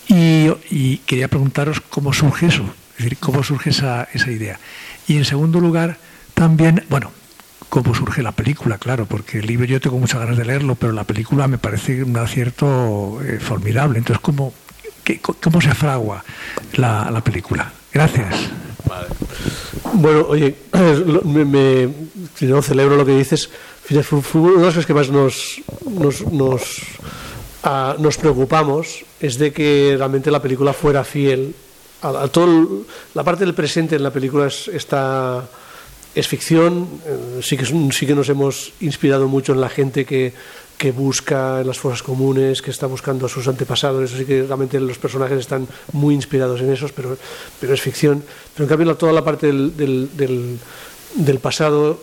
S13: Y, y, quería preguntaros cómo surge eso, es decir, cómo surge esa, esa idea. Y en segundo lugar, también, bueno, cómo surge la película, claro, porque el libro yo tengo muchas ganas de leerlo, pero la película me parece un acierto eh, formidable. Entonces, ¿cómo, ¿cómo se fragua la, la película? Gracias.
S11: Bueno, oye, [clears throat] me, me, no celebro lo que dices. Una de las cosas que más nos, nos, uh, nos preocupamos es de que realmente la película fuera fiel a, a todo el, la parte del presente en la película es, está es ficción eh, sí que sí que nos hemos inspirado mucho en la gente que que busca en las fosas comunes, que está buscando a sus antepasados, eso sí que realmente los personajes están muy inspirados en esos, pero, pero es ficción. Pero en cambio toda la parte del, del, del, del pasado,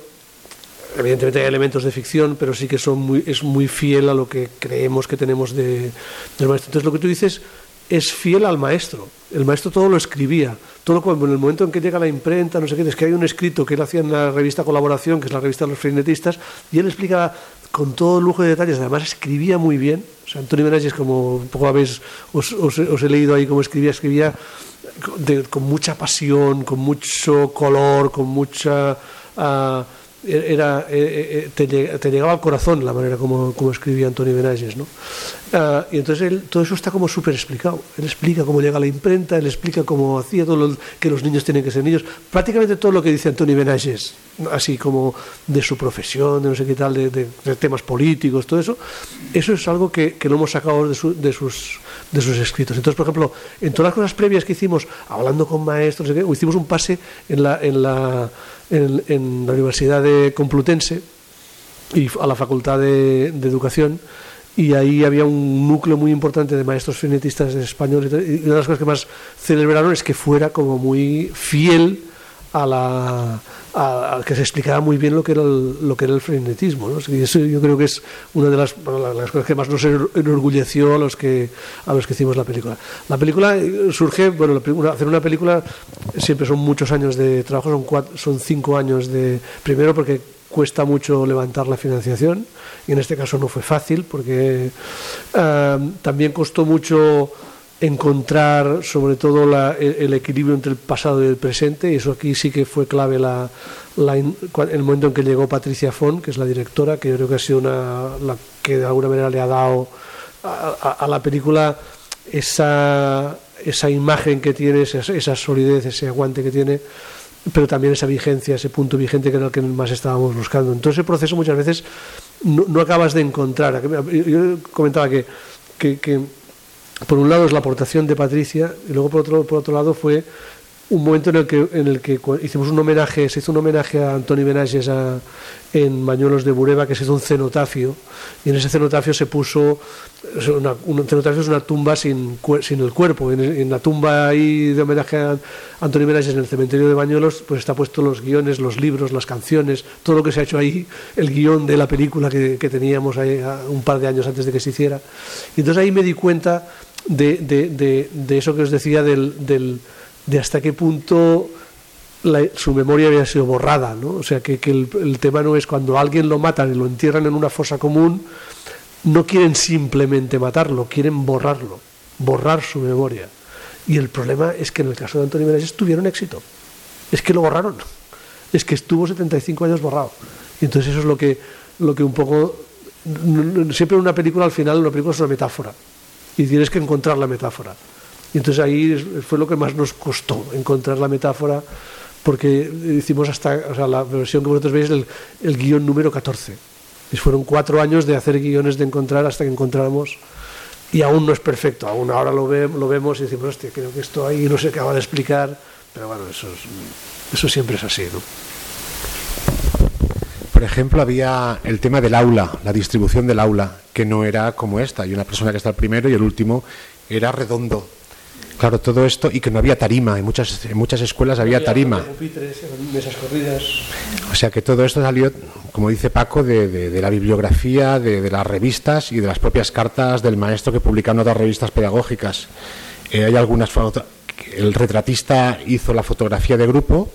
S11: evidentemente hay elementos de ficción, pero sí que son muy, es muy fiel a lo que creemos que tenemos de, del maestro. Entonces lo que tú dices es fiel al maestro. El maestro todo lo escribía. Todo cuando, en el momento en que llega la imprenta, no sé qué, es que hay un escrito que él hacía en la revista Colaboración, que es la revista de los freinetistas, y él explica con todo lujo de detalles, además escribía muy bien. O sea, Antonio Benages, como un poco habéis, os, os, os, he leído ahí cómo escribía, escribía con mucha pasión, con mucho color, con mucha... Uh, era, eh, te, te, llegaba al corazón la manera como, como escribía Antonio Benages. ¿no? Uh, y entonces todo eso está como súper explicado. Él explica cómo llega la imprenta, él explica cómo hacía todo que los niños tienen que ser niños. Prácticamente todo lo que dice Antonio Benages, así como de su profesión, de no sé qué tal, de, temas políticos, todo eso, eso es algo que, que lo hemos sacado de, su, de, sus, de sus escritos. Entonces, por ejemplo, en todas las cosas previas que hicimos, hablando con maestros, hicimos un pase. En la en, la Universidad de Complutense y a la Facultad de, de Educación y ahí había un núcleo muy importante de maestros frenetistas españoles y una de las cosas que más celebraron es que fuera como muy fiel a la a, a que se explicara muy bien lo que era el, lo que era el frenetismo ¿no? y eso yo creo que es una de las, las, cosas que más nos enorgulleció a los que a los que hicimos la película la película surge bueno la, hacer una película siempre son muchos años de trabajo son cuatro, son cinco años de primero porque cuesta mucho levantar la financiación y en este caso no fue fácil porque uh, también costó mucho encontrar sobre todo la, el, el, equilibrio entre el pasado y el presente y eso aquí sí que fue clave la, el momento en que llegó Patricia Font que es la directora que yo creo que ha sido una la que de alguna manera le ha dado a, la película esa esa imagen que tiene, esa, esa solidez, ese aguante que tiene, pero también esa vigencia, ese punto vigente que era el que más estábamos buscando. Entonces ese proceso muchas veces no, acabas de encontrar. Yo comentaba que, por un lado es la aportación de Patricia y luego por otro, por otro lado fue un momento en el que, en el que hicimos un homenaje, se hizo un homenaje a Antoni Benages a, en Bañuelos de Bureba, que se hizo un cenotafio, y en ese cenotafio se puso, una, un cenotafio es una tumba sin, sin el cuerpo, en, en, la tumba ahí de homenaje a Antoni Benages en el cementerio de Bañuelos, pues está puesto los guiones, los libros, las canciones, todo lo que se ha hecho ahí, el guion de la película que, que teníamos ahí un par de años antes de que se hiciera. Y entonces ahí me di cuenta de, de, de, eso que os decía del, del de hasta qué punto la, su memoria había sido borrada, ¿no? O sea, que, que el, tema no es cuando alguien lo matan y lo entierran en una fosa común, no quieren simplemente matarlo, quieren borrarlo, borrar su memoria. Y el problema es que en el caso de Antonio Benages tuvieron éxito. Es que lo borraron. Es que estuvo 75 años borrado. Y entonces eso es lo que, lo que un poco... Siempre en una película, al final, una película es una metáfora. Y tienes que encontrar la metáfora. Y entonces ahí fue lo que más nos costó, encontrar la metáfora, porque hicimos hasta, la versión que vosotros veis, el, guion número 14. Y fueron cuatro años de hacer guiones de encontrar hasta que encontráramos, y aún no es perfecto, aún ahora lo, ve, lo vemos y decimos, hostia, creo que esto ahí no se acaba de explicar, pero bueno, eso, es, eso siempre es así, ¿no?
S12: Por ejemplo, había el tema del aula, la distribución del aula, que no era como esta. Hay una persona que está el primero y el último era redondo, Claro, todo esto y que no había tarima, en muchas, en muchas escuelas había, había tarima.
S11: Pupitres, mesas corridas.
S12: O sea que todo esto salió, como dice Paco, de, de, de la bibliografía, de, de, las revistas y de las propias cartas del maestro que publicaron otras revistas pedagógicas. Eh, hay algunas el retratista hizo la fotografía de grupo,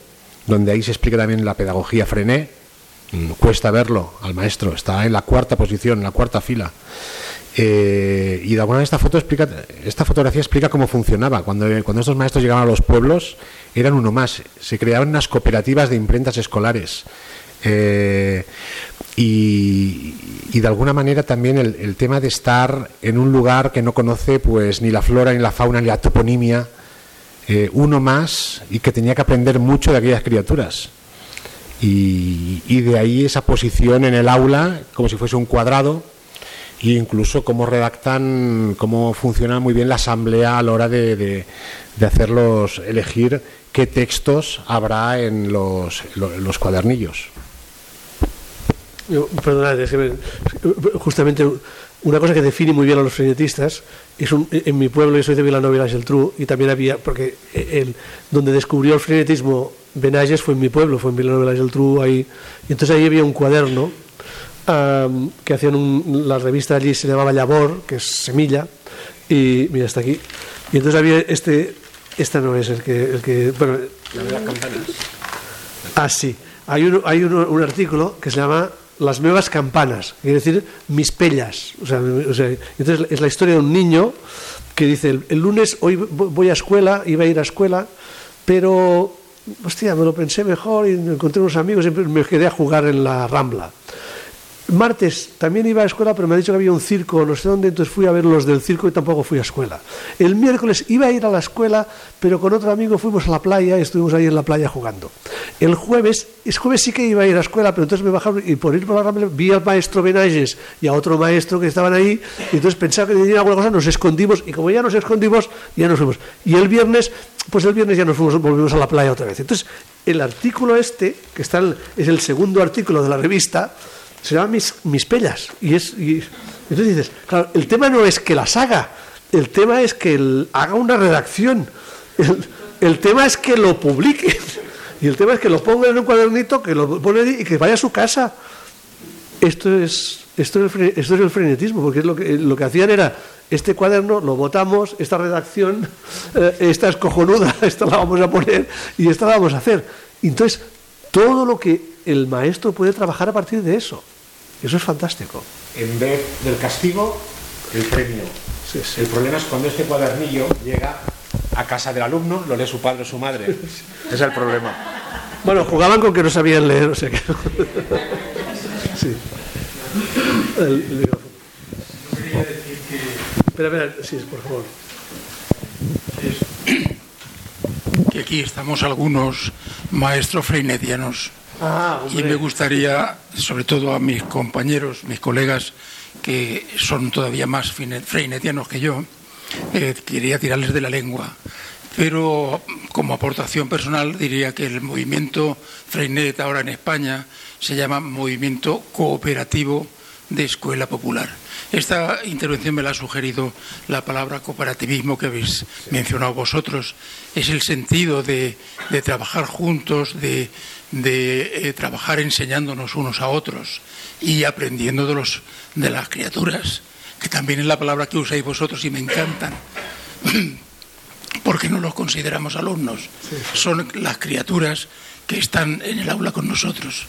S12: donde ahí se explica también la pedagogía frené. Mm, cuesta verlo al maestro, está en la cuarta posición, en la cuarta fila. Eh, y de alguna manera esta foto explica, esta fotografía explica cómo funcionaba. Cuando, cuando estos maestros llegaban a los pueblos, eran uno más. Se creaban unas cooperativas de imprentas escolares. Eh, y, de alguna manera también el, el, tema de estar en un lugar que no conoce pues ni la flora, ni la fauna, ni la toponimia, eh, uno más y que tenía que aprender mucho de aquellas criaturas. Y, y de ahí esa posición en el aula, como si fuese un cuadrado, e incluso cómo redactan, cómo funciona muy bien la asamblea a la hora de, de, hacerlos elegir qué textos habrá en los, los cuadernillos.
S11: Yo, perdonad, es que me, justamente una cosa que define muy bien a los frenetistas es un, en mi pueblo, yo soy de Villanueva y Geltrú, y también había, porque el, donde descubrió el frenetismo Benages fue en mi pueblo, fue en Villanueva y la Geltrú, ahí, y entonces ahí había un cuaderno um, que hacían un, la revista allí se llamaba Labor, que es semilla, y mira, está aquí. Y entonces había este, esta no es el que, el que bueno,
S2: la de las campanas.
S11: Ah, sí. Hay, un, hay un, un artículo que se llama Las nuevas campanas, quiere decir mis pellas. O sea, o sea, entonces es la historia de un niño que dice, el, el lunes hoy voy a escuela, iba a ir a escuela, pero, hostia, me lo pensé mejor y encontré unos amigos y me quedé a jugar en la Rambla. Martes también iba a escuela, pero me ha dicho que había un circo, no sé dónde, entonces fui a ver los del circo y tampoco fui a escuela. El miércoles iba a ir a la escuela, pero con otro amigo fuimos a la playa y estuvimos ahí en la playa jugando. El jueves, el jueves sí que iba a ir a escuela, pero entonces me bajaron y por ir por la rambla vi al maestro Benages y a otro maestro que estaban ahí, y entonces pensaba que tenían alguna cosa, nos escondimos y como ya nos escondimos, ya nos fuimos. Y el viernes, pues el viernes ya nos fuimos, volvimos a la playa otra vez. Entonces, el artículo este, que está es el segundo artículo de la revista, se llama mis, mis pellas. Y, es, y entonces dices, claro, el tema no es que las haga, el tema es que haga una redacción, el, el, tema es que lo publique, [laughs] y el tema es que lo ponga en un cuadernito, que lo pone y que vaya a su casa. Esto es, esto es, el, esto es el frenetismo, porque es lo, que, lo que hacían era, este cuaderno lo votamos, esta redacción, [laughs] eh, esta es cojonuda, [laughs] esta la vamos a poner y esta la vamos a hacer. Entonces, todo lo que el maestro puede trabajar a partir de eso. Eso es fantástico.
S12: En vez del castigo, el premio.
S11: Sí, sí.
S12: El problema es cuando este cuadernillo llega a casa del alumno, lo lee su padre o su madre. Ese [laughs] es el problema.
S11: Bueno, jugaban con que no sabían leer, o sea que... [laughs] sí. El, el micrófono. Espera, espera, sí, por favor.
S14: que aquí estamos algunos maestros freinetianos.
S11: Ah,
S14: y me gustaría, sobre todo a mis compañeros, mis colegas, que son todavía más freinetianos que yo, eh, quería tirarles de la lengua. Pero como aportación personal diría que el movimiento Freinet ahora en España se llama Movimiento Cooperativo de Escuela Popular. Esta intervención me la ha sugerido la palabra cooperativismo que habéis mencionado vosotros. Es el sentido de, de trabajar juntos, de, de, eh, trabajar enseñándonos unos a otros y aprendiendo de, los, de las criaturas, que también es la palabra que usáis vosotros y me encantan. [clears throat] porque no los consideramos alumnos, son las criaturas que están en el aula con nosotros.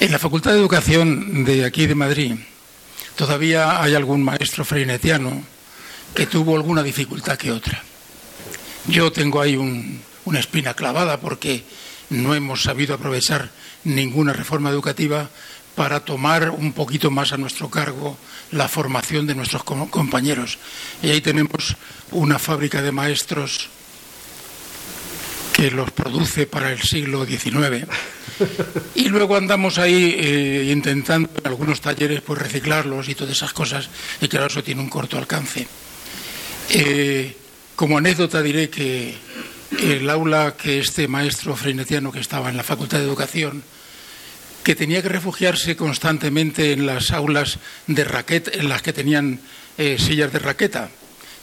S14: En la Facultad de Educación de aquí de Madrid todavía hay algún maestro freinetiano que tuvo alguna dificultad que otra. Yo tengo ahí un- una espina clavada porque no hemos sabido aprovechar ninguna reforma educativa para tomar un poquito más a nuestro cargo la formación de nuestros com- compañeros. Y ahí tenemos una fábrica de maestros que los produce para el siglo XIX. Y luego andamos ahí eh, intentando en algunos talleres pues reciclarlos y todas esas cosas, y claro, eso tiene un corto alcance. Eh, como anécdota diré que el aula que este maestro freinetiano que estaba en la Facultad de Educación, que tenía que refugiarse constantemente en las aulas de raqueta, en las que tenían eh, sillas de raqueta,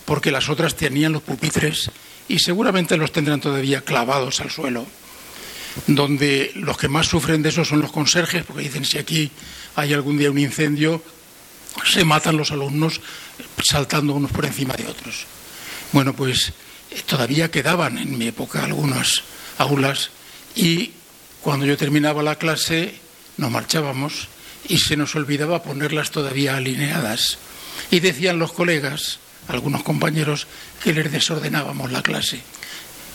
S14: porque las otras tenían los pupitres y seguramente los tendrán todavía clavados al suelo, donde los que más sufren de eso son los conserjes, porque dicen si aquí hay algún día un incendio, se matan los alumnos saltando unos por encima de otros. Bueno, pues eh, todavía quedaban en mi época algunas aulas y cuando yo terminaba la clase nos marchábamos y se nos olvidaba ponerlas todavía alineadas. Y decían los colegas, algunos compañeros, que les desordenábamos la clase.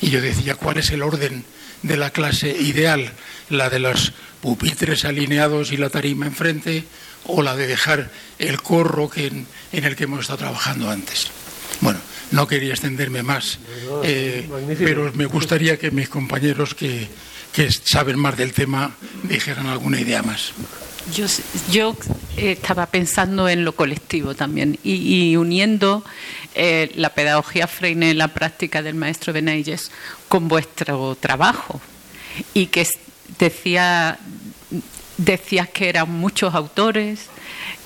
S14: Y yo decía, ¿cuál es el orden de la clase ideal? ¿La de los pupitres alineados y la tarima enfrente? ¿O la de dejar el corro que en, en el que hemos estado trabajando antes? Bueno, no quería extenderme más, eh, pero me gustaría que mis compañeros que, que saben más del tema dijeran alguna idea más.
S15: Yo, yo estaba pensando en lo colectivo también. Y, uniendo eh, la pedagogía Freine la práctica del maestro Benayes con vuestro trabajo. Y que decía decías que eran muchos autores,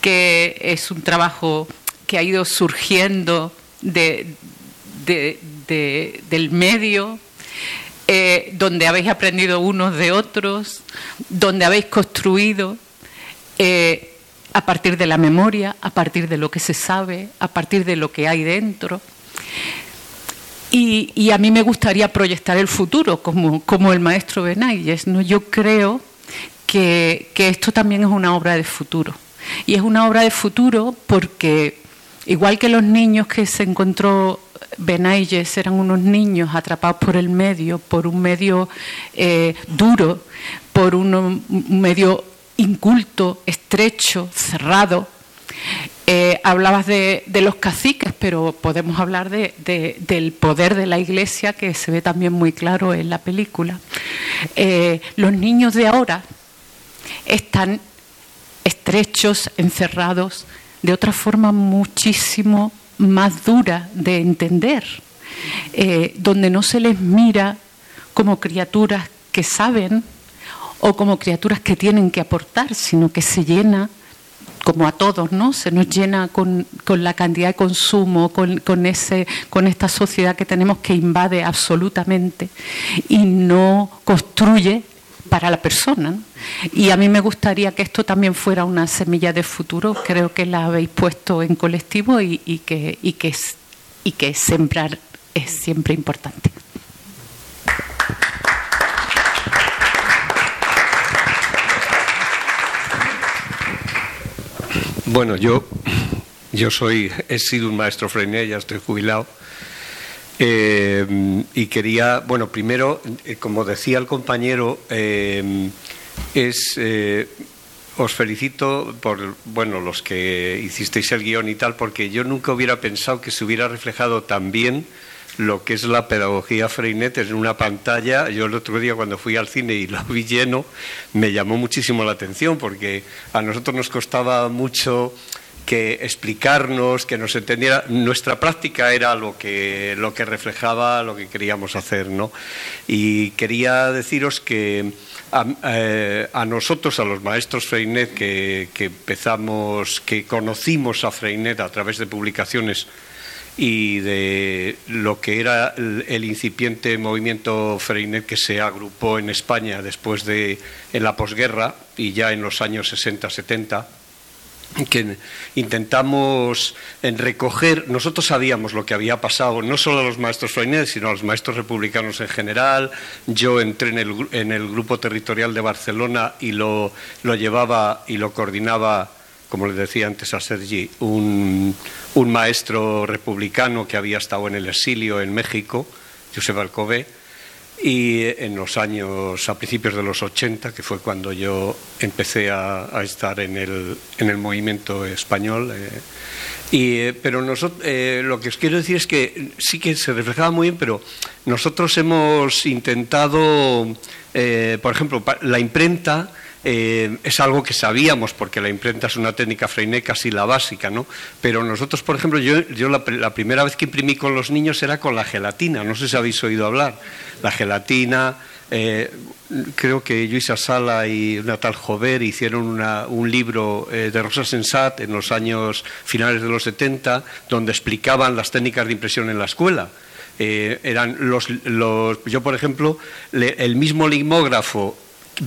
S15: que es un trabajo que ha ido surgiendo de- de- de- del medio, eh, donde habéis aprendido unos de otros, donde habéis construido eh, a partir de la memoria, a partir de lo que se sabe, a partir de lo que hay dentro. Y, a mí me gustaría proyectar el futuro como, como el maestro Benayes. ¿no? Yo creo que, que esto también es una obra de futuro. Y es una obra de futuro porque, igual que los niños que se encontró Benayes eran unos niños atrapados por el medio, por un medio eh, duro, por un medio inculto, estrecho, cerrado. Eh, hablabas de, los caciques, pero podemos hablar de- de- del poder de la iglesia, que se ve también muy claro en la película. Eh, los niños de ahora están estrechos, encerrados, de otra forma muchísimo más dura de entender, eh, donde no se les mira como criaturas que saben o como criaturas que tienen que aportar, sino que se llena, como a todos, ¿no? Se nos llena con, con la cantidad de consumo, con, con ese, con esta sociedad que tenemos que invade absolutamente y no construye para la persona. Y a mí me gustaría que esto también fuera una semilla de futuro. Creo que la habéis puesto en colectivo y, y que, y, que, y que sembrar es siempre importante.
S16: Bueno, yo, yo soy, he sido un maestro freiné, ya estoy jubilado. Eh, y quería, bueno, primero, eh, como decía el compañero, eh, es, os felicito por, bueno, los que hicisteis el guion y tal, porque yo nunca hubiera pensado que se hubiera reflejado tan bien lo que es la pedagogía Freinet en una pantalla. Yo el otro día cuando fui al cine y lo vi lleno, me llamó muchísimo la atención porque a nosotros nos costaba mucho que explicarnos, que nos entendiera. Nuestra práctica era lo que, lo que reflejaba lo que queríamos hacer, ¿no? Y quería deciros que a, eh, nosotros, a los maestros Freinet, que empezamos, que conocimos a Freinet a través de publicaciones y de lo que era el, el incipiente movimiento Freinet que se agrupó en España después de en la posguerra y ya en los años 60-70 que intentamos en recoger, nosotros sabíamos lo que había pasado, no solo a los maestros Freinet, sino a los maestros republicanos en general. Yo entré en el, en el grupo territorial de Barcelona y lo, lo llevaba y lo coordinaba, como le decía antes a Sergi, un, un maestro republicano que había estado en el exilio en México, Josep Alcobé, y en los años, a principios de los 80, que fue cuando yo empecé a, a estar en el, en el movimiento español. eh, y, eh, pero nosotros, eh, lo que os quiero decir es que sí que se reflejaba muy bien, pero nosotros hemos intentado, eh, por ejemplo, la imprenta eh, es algo que sabíamos, porque la imprenta es una técnica Freinet casi la básica, ¿no? Pero nosotros, por ejemplo, yo, la, la primera vez que imprimí con los niños era con la gelatina, no sé si habéis oído hablar. La gelatina, eh, creo que Luisa Sala y una tal Jover hicieron un libro eh, de Rosa Sensat en los años finales de los 70, donde explicaban las técnicas de impresión en la escuela. Eran los, yo, por ejemplo, el mismo limógrafo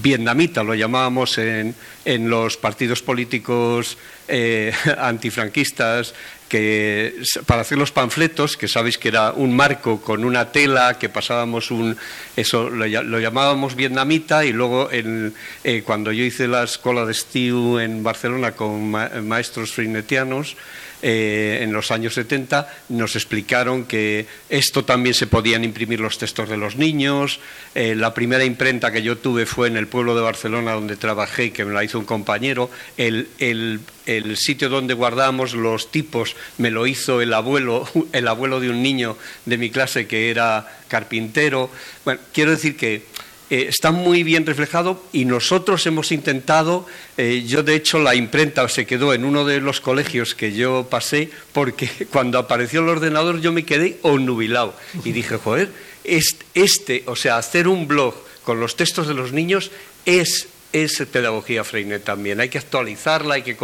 S16: vietnamita, lo llamábamos en, en los partidos políticos eh, [laughs] antifranquistas, que para hacer los panfletos, que sabéis que era un marco con una tela, que pasábamos un, eso lo, lla- lo llamábamos vietnamita, y luego eh, cuando yo hice la escuela de estiu en Barcelona con ma- maestros frinetianos, eh, en los años 70 nos explicaron que esto también se podían imprimir los textos de los niños. Eh, la primera imprenta que yo tuve fue en el pueblo de Barcelona donde trabajé, que me la hizo un compañero. El, el- sitio donde guardábamos los tipos me lo hizo el abuelo, el abuelo de un niño de mi clase que era carpintero. Bueno, quiero decir que eh, está muy bien reflejado y nosotros hemos intentado, eh, yo de hecho la imprenta se quedó en uno de los colegios que yo pasé porque [laughs] cuando apareció el ordenador yo me quedé onubilado y dije, joder, est- este, o sea, hacer un blog con los textos de los niños es es pedagogía Freinet también. Hay que actualizarla, hay que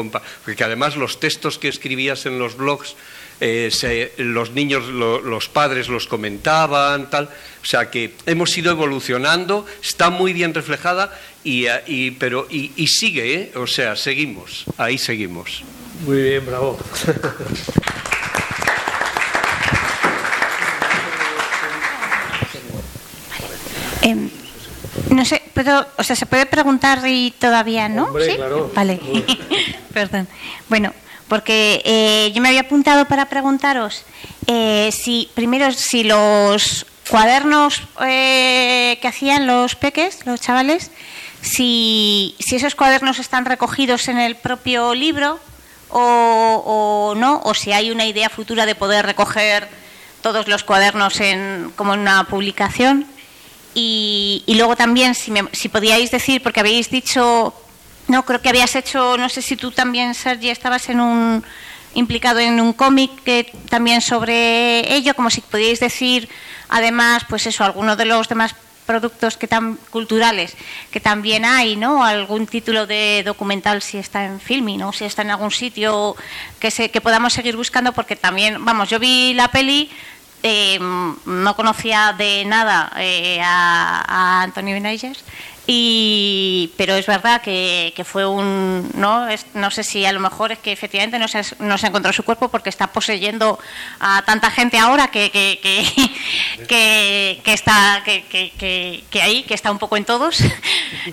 S16: porque además los textos que escribías en los blogs, eh, se- los niños, lo- los padres los comentaban, tal. O sea que hemos ido evolucionando, está muy bien reflejada y, eh, y- pero y, y sigue, ¿eh? o sea, seguimos, ahí seguimos.
S11: Muy bien, bravo. [laughs]
S17: Em, no sé, puedo, o sea, se puede preguntar y todavía no.
S11: Hombre,
S17: ¿Sí?
S11: claro.
S17: Vale. [laughs] Perdón. Bueno, porque eh, yo me había apuntado para preguntaros eh, si primero si los cuadernos eh, que hacían los peques, los chavales, si, si esos cuadernos están recogidos en el propio libro o, no, o si hay una idea futura de poder recoger todos los cuadernos en, como en una publicación. Y, y luego también, si, me- si podíais decir, porque habéis dicho, no, creo que habías hecho, no sé si tú también, Sergi, estabas en un implicado en un cómic que también sobre ello, como si podíais decir, además, pues eso, alguno de los demás productos que tan culturales que también hay, ¿no? Algún título de documental si está en Filmi, ¿no? Si está en algún sitio que se, que podamos seguir buscando porque también, vamos, yo vi la peli eh, no conocía de nada eh, a, a Benayes y pero es verdad que, que fue un no Es- no sé si a lo mejor es que efectivamente no se, no se encontró su cuerpo porque está poseyendo a tanta gente ahora que que, que, [laughs] que- que está que, que- ahí que está un poco en todos. [laughs]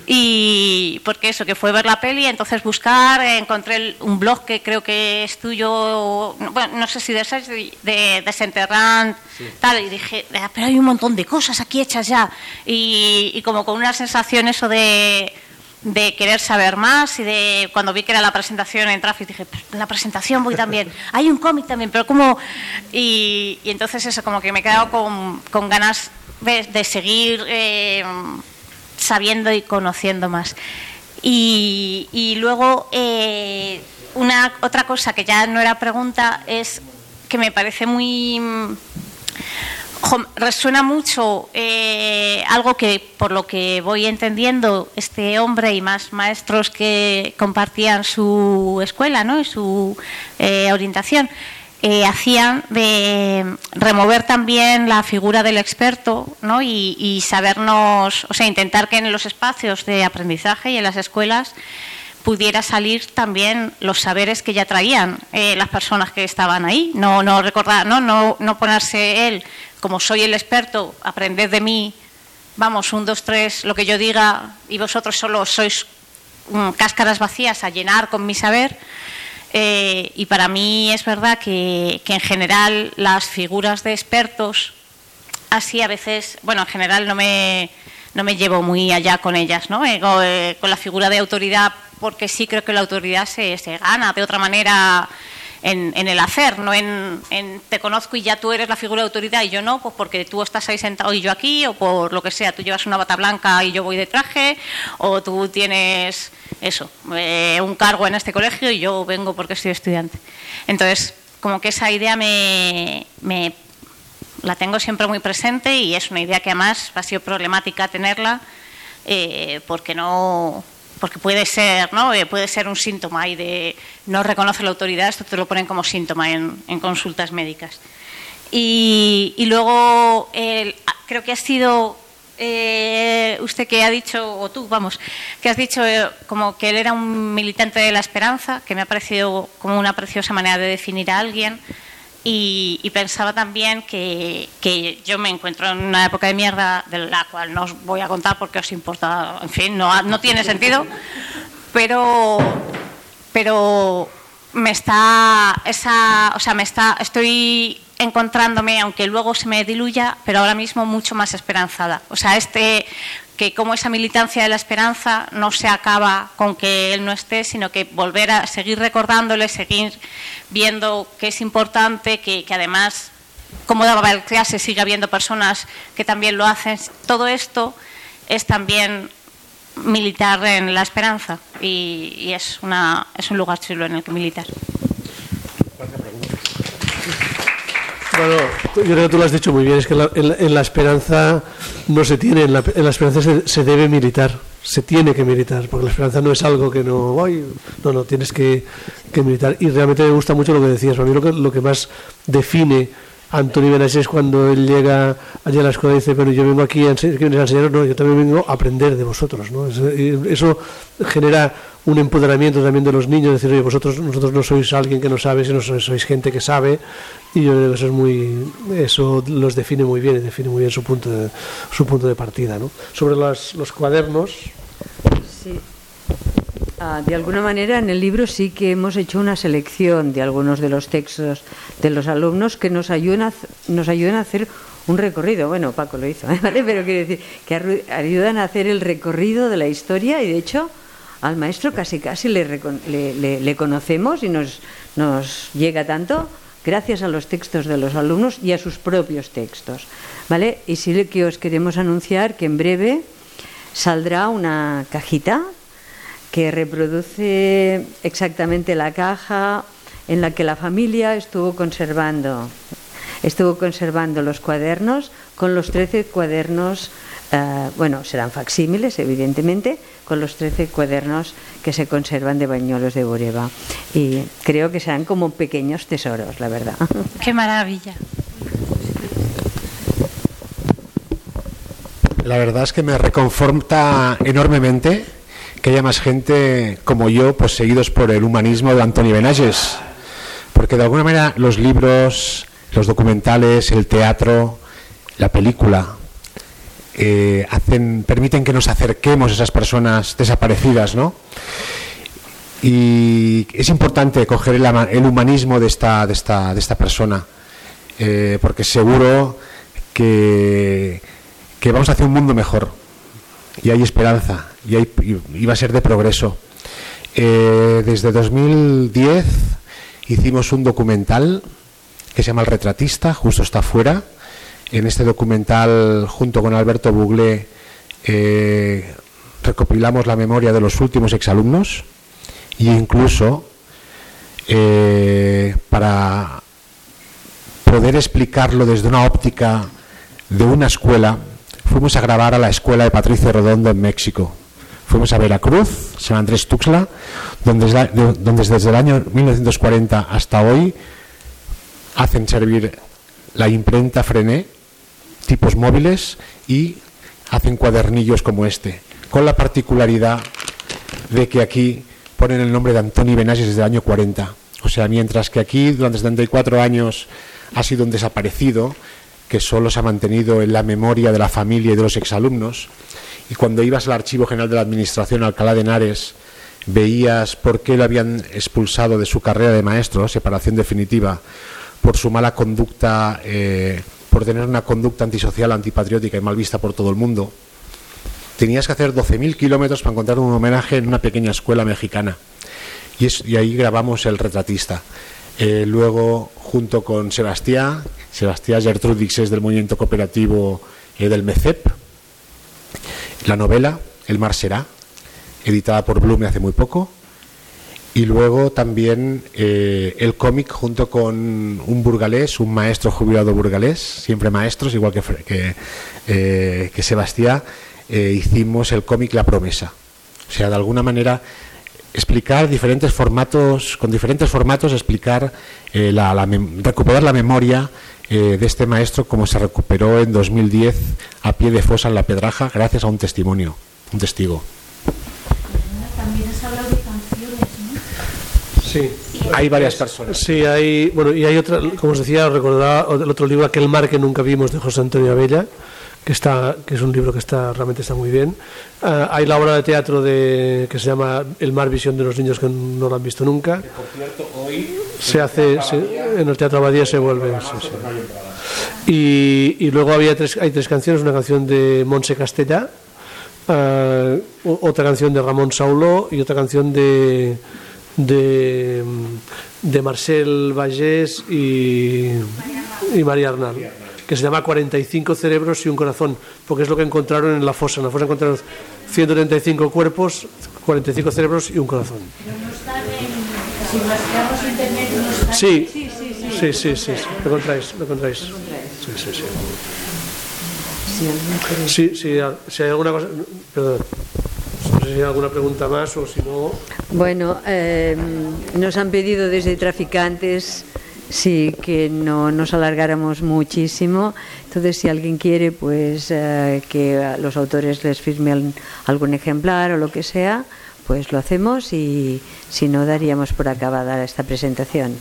S17: Y porque eso que fue ver la peli entonces buscar encontré un blog que creo que es tuyo bueno no sé si de Sergi, de Desenterrant tal y dije "Ah, pero hay un montón de cosas aquí hechas ya y, y como con una sensación eso de de querer saber más y de cuando vi que era la presentación en Traffic dije, "Pero en la presentación voy también, [laughs] hay un cómic también, pero como... Y, y entonces eso, como que me he quedado con, con ganas de, de seguir eh, sabiendo y conociendo más. Y, y luego, eh, una otra cosa que ya no era pregunta es que me parece muy resuena mucho eh, algo que por lo que voy entendiendo este hombre y más maestros que compartían su escuela ¿no? y su eh, orientación eh, hacían de remover también la figura del experto ¿no? y, y sabernos, o sea, intentar que en los espacios de aprendizaje y en las escuelas pudiera salir también los saberes que ya traían eh, las personas que estaban ahí. No, no recordar, ¿no? No, no ponerse él, como soy el experto, aprended de mí, vamos, un, dos, tres, lo que yo diga, y vosotros solo sois mm, cáscaras vacías a llenar con mi saber. Eh, y para mí es verdad que, que en general las figuras de expertos, así a veces, bueno, en general no me, no me llevo muy allá con ellas, ¿no? Eh, eh, con la figura de autoridad, porque sí creo que la autoridad se, se gana de otra manera en, en el hacer, no en, te conozco y ya tú eres la figura de autoridad y yo no, pues porque tú estás ahí sentado y yo aquí, o por lo que sea, tú llevas una bata blanca y yo voy de traje, o tú tienes eso, eh, un cargo en este colegio y yo vengo porque soy estudiante. Entonces, como que esa idea me, me la tengo siempre muy presente y es una idea que además ha sido problemática tenerla eh, porque no porque puede ser no Eh, puede ser un síntoma y de no reconoce la autoridad esto te lo ponen como síntoma en, consultas médicas. Y, y luego el- creo que ha sido eh, usted que ha dicho o tú vamos que has dicho eh, como que él era un militante de la esperanza que me ha parecido como una preciosa manera de definir a alguien y, y pensaba también que, que yo me encuentro en una época de mierda de la cual no os voy a contar porque os importa, en fin, no, no tiene sentido, pero, pero me está, esa, o sea, me está, estoy encontrándome, aunque luego se me diluya, pero ahora mismo mucho más esperanzada. O sea, este que como esa militancia de la esperanza no se acaba con que él no esté, sino que volver a seguir recordándole, seguir viendo que es importante, que, además, como daba el clase, sigue habiendo personas que también lo hacen. Todo esto es también militar en la esperanza y, y es, una, es un lugar chulo en el que militar.
S11: Bueno, yo creo que tú lo has dicho muy bien, es que la- en, en la esperanza no se tiene, en la, en la esperanza se, se debe militar, se tiene que militar, porque la esperanza no es algo que no, "Ay", no, no, tienes que, militar. Y realmente me gusta mucho lo que decías, para mí lo que, lo que más define a Antonio Benaches es cuando él llega allá a la escuela y dice, bueno, yo vengo aquí a ense- ¿qué vienes a no, yo también vengo a aprender de vosotros, ¿no? Es- Eso genera un empoderamiento también de los niños, decir, oye, vosotros, nosotros no sois alguien que no sabe, sino sois gente que sabe, y yo creo que eso es muy, eso los define muy bien, define muy bien su punto de, su punto de partida, ¿no? Sobre las- los cuadernos,
S10: Sí. Ah, de alguna manera en el libro sí que hemos hecho una selección de algunos de los textos de los alumnos que nos ayudan a, nos ayudan a hacer un recorrido. Bueno, Paco lo hizo, ¿eh? [laughs] ¿vale? pero quiero decir que ayudan a hacer el recorrido de la historia y de hecho al maestro casi casi le, le- le- le conocemos y nos, nos llega tanto gracias a los textos de los alumnos y a sus propios textos. ¿vale? Y sí que os queremos anunciar que en breve saldrá una cajita que reproduce exactamente la caja en la que la familia estuvo conservando estuvo conservando los cuadernos con los 13 cuadernos eh, bueno, serán facsímiles evidentemente con los 13 cuadernos que se conservan de Bañuelos de Bureba y creo que serán como pequeños tesoros, la verdad. [laughs]
S17: Qué maravilla.
S12: La verdad es que me reconforta enormemente que haya más gente como yo, pues seguidos por el humanismo de Antonio Benages. Porque de alguna manera los libros, los documentales, el teatro, la película, eh, permiten que nos acerquemos a esas personas desaparecidas, ¿no? Y es importante coger el, el humanismo de esta, persona, eh, porque seguro que, que vamos hacia un mundo mejor. Y hay esperanza. y ahí iba a ser de progreso. Eh, desde 2010 hicimos un documental que se llama El Retratista, justo está afuera. En este documental, junto con Alberto Buglé, eh, recopilamos la memoria de los últimos exalumnos e incluso eh, para poder explicarlo desde una óptica de una escuela, fuimos a grabar a la escuela de Patricio Redondo en México. Fuimos a Veracruz, San Andrés Tuxtla, donde, desde el año 1940 hasta hoy hacen servir la imprenta Frené, tipos móviles y hacen cuadernillos como este, con la particularidad de que aquí ponen el nombre de Antoni Benages desde el año 40. O sea, mientras que aquí durante 74 años ha sido un desaparecido, que solo se ha mantenido en la memoria de la familia y de los exalumnos, y cuando ibas al Archivo General de la Administración, Alcalá de Henares, veías por qué lo habían expulsado de su carrera de maestro, separación definitiva, por su mala conducta, eh, por tener una conducta antisocial, antipatriótica y mal vista por todo el mundo. Tenías que hacer 12.000 kilómetros para encontrar un homenaje en una pequeña escuela mexicana. Y, ahí grabamos El Retratista. Eh, luego, junto con Sebastián, Sebastián Gertrudix es del movimiento cooperativo eh, del MECEP, la novela El mar será, editada por Blume hace muy poco, y luego también eh, el cómic junto con un burgalés, un maestro jubilado burgalés, siempre maestros, igual que, que, eh, que Sebastián, eh, hicimos el cómic La Promesa. O sea, de alguna manera explicar diferentes formatos, con diferentes formatos, explicar, la, recuperar la memoria de este maestro como se recuperó en 2010 a pie de fosa en La Pedraja, gracias a un testimonio, un testigo.
S11: Sí.
S12: Hay varias personas.
S11: Sí, hay, bueno, y hay otra, como os decía, recordaba el otro libro, Aquel mar que nunca vimos, de José Antonio Abella, que está que es un libro que está realmente está muy bien. Ah, hay la obra de teatro de, que se llama El mar visión de los niños que no lo han visto nunca.
S12: por cierto, hoy
S11: se hace en el Teatro Abadía se vuelve. Sí, sí. Y, y, luego había tres, hay tres canciones, una canción de Monse Castellá, uh, otra canción de Ramón Saulo y otra canción de de, de Marcel Vallés y, y María Arnal que se llama 45 cerebros y un corazón, porque es lo que encontraron en la fosa. En la fosa encontraron 135 cuerpos, 45 cerebros y un corazón. Sí, sí, sí, sí, sí, lo encontráis, lo encontráis. Sí, sí, sí. Sí, sí, si hay alguna cosa, perdón. Si hay alguna pregunta más o si no.
S10: Bueno, eh, nos han pedido desde traficantes sí que no nos alargáramos muchísimo. Entonces, si alguien quiere, pues eh, que los autores les firmen algún ejemplar o lo que sea, pues lo hacemos y si no, daríamos por acabada esta presentación.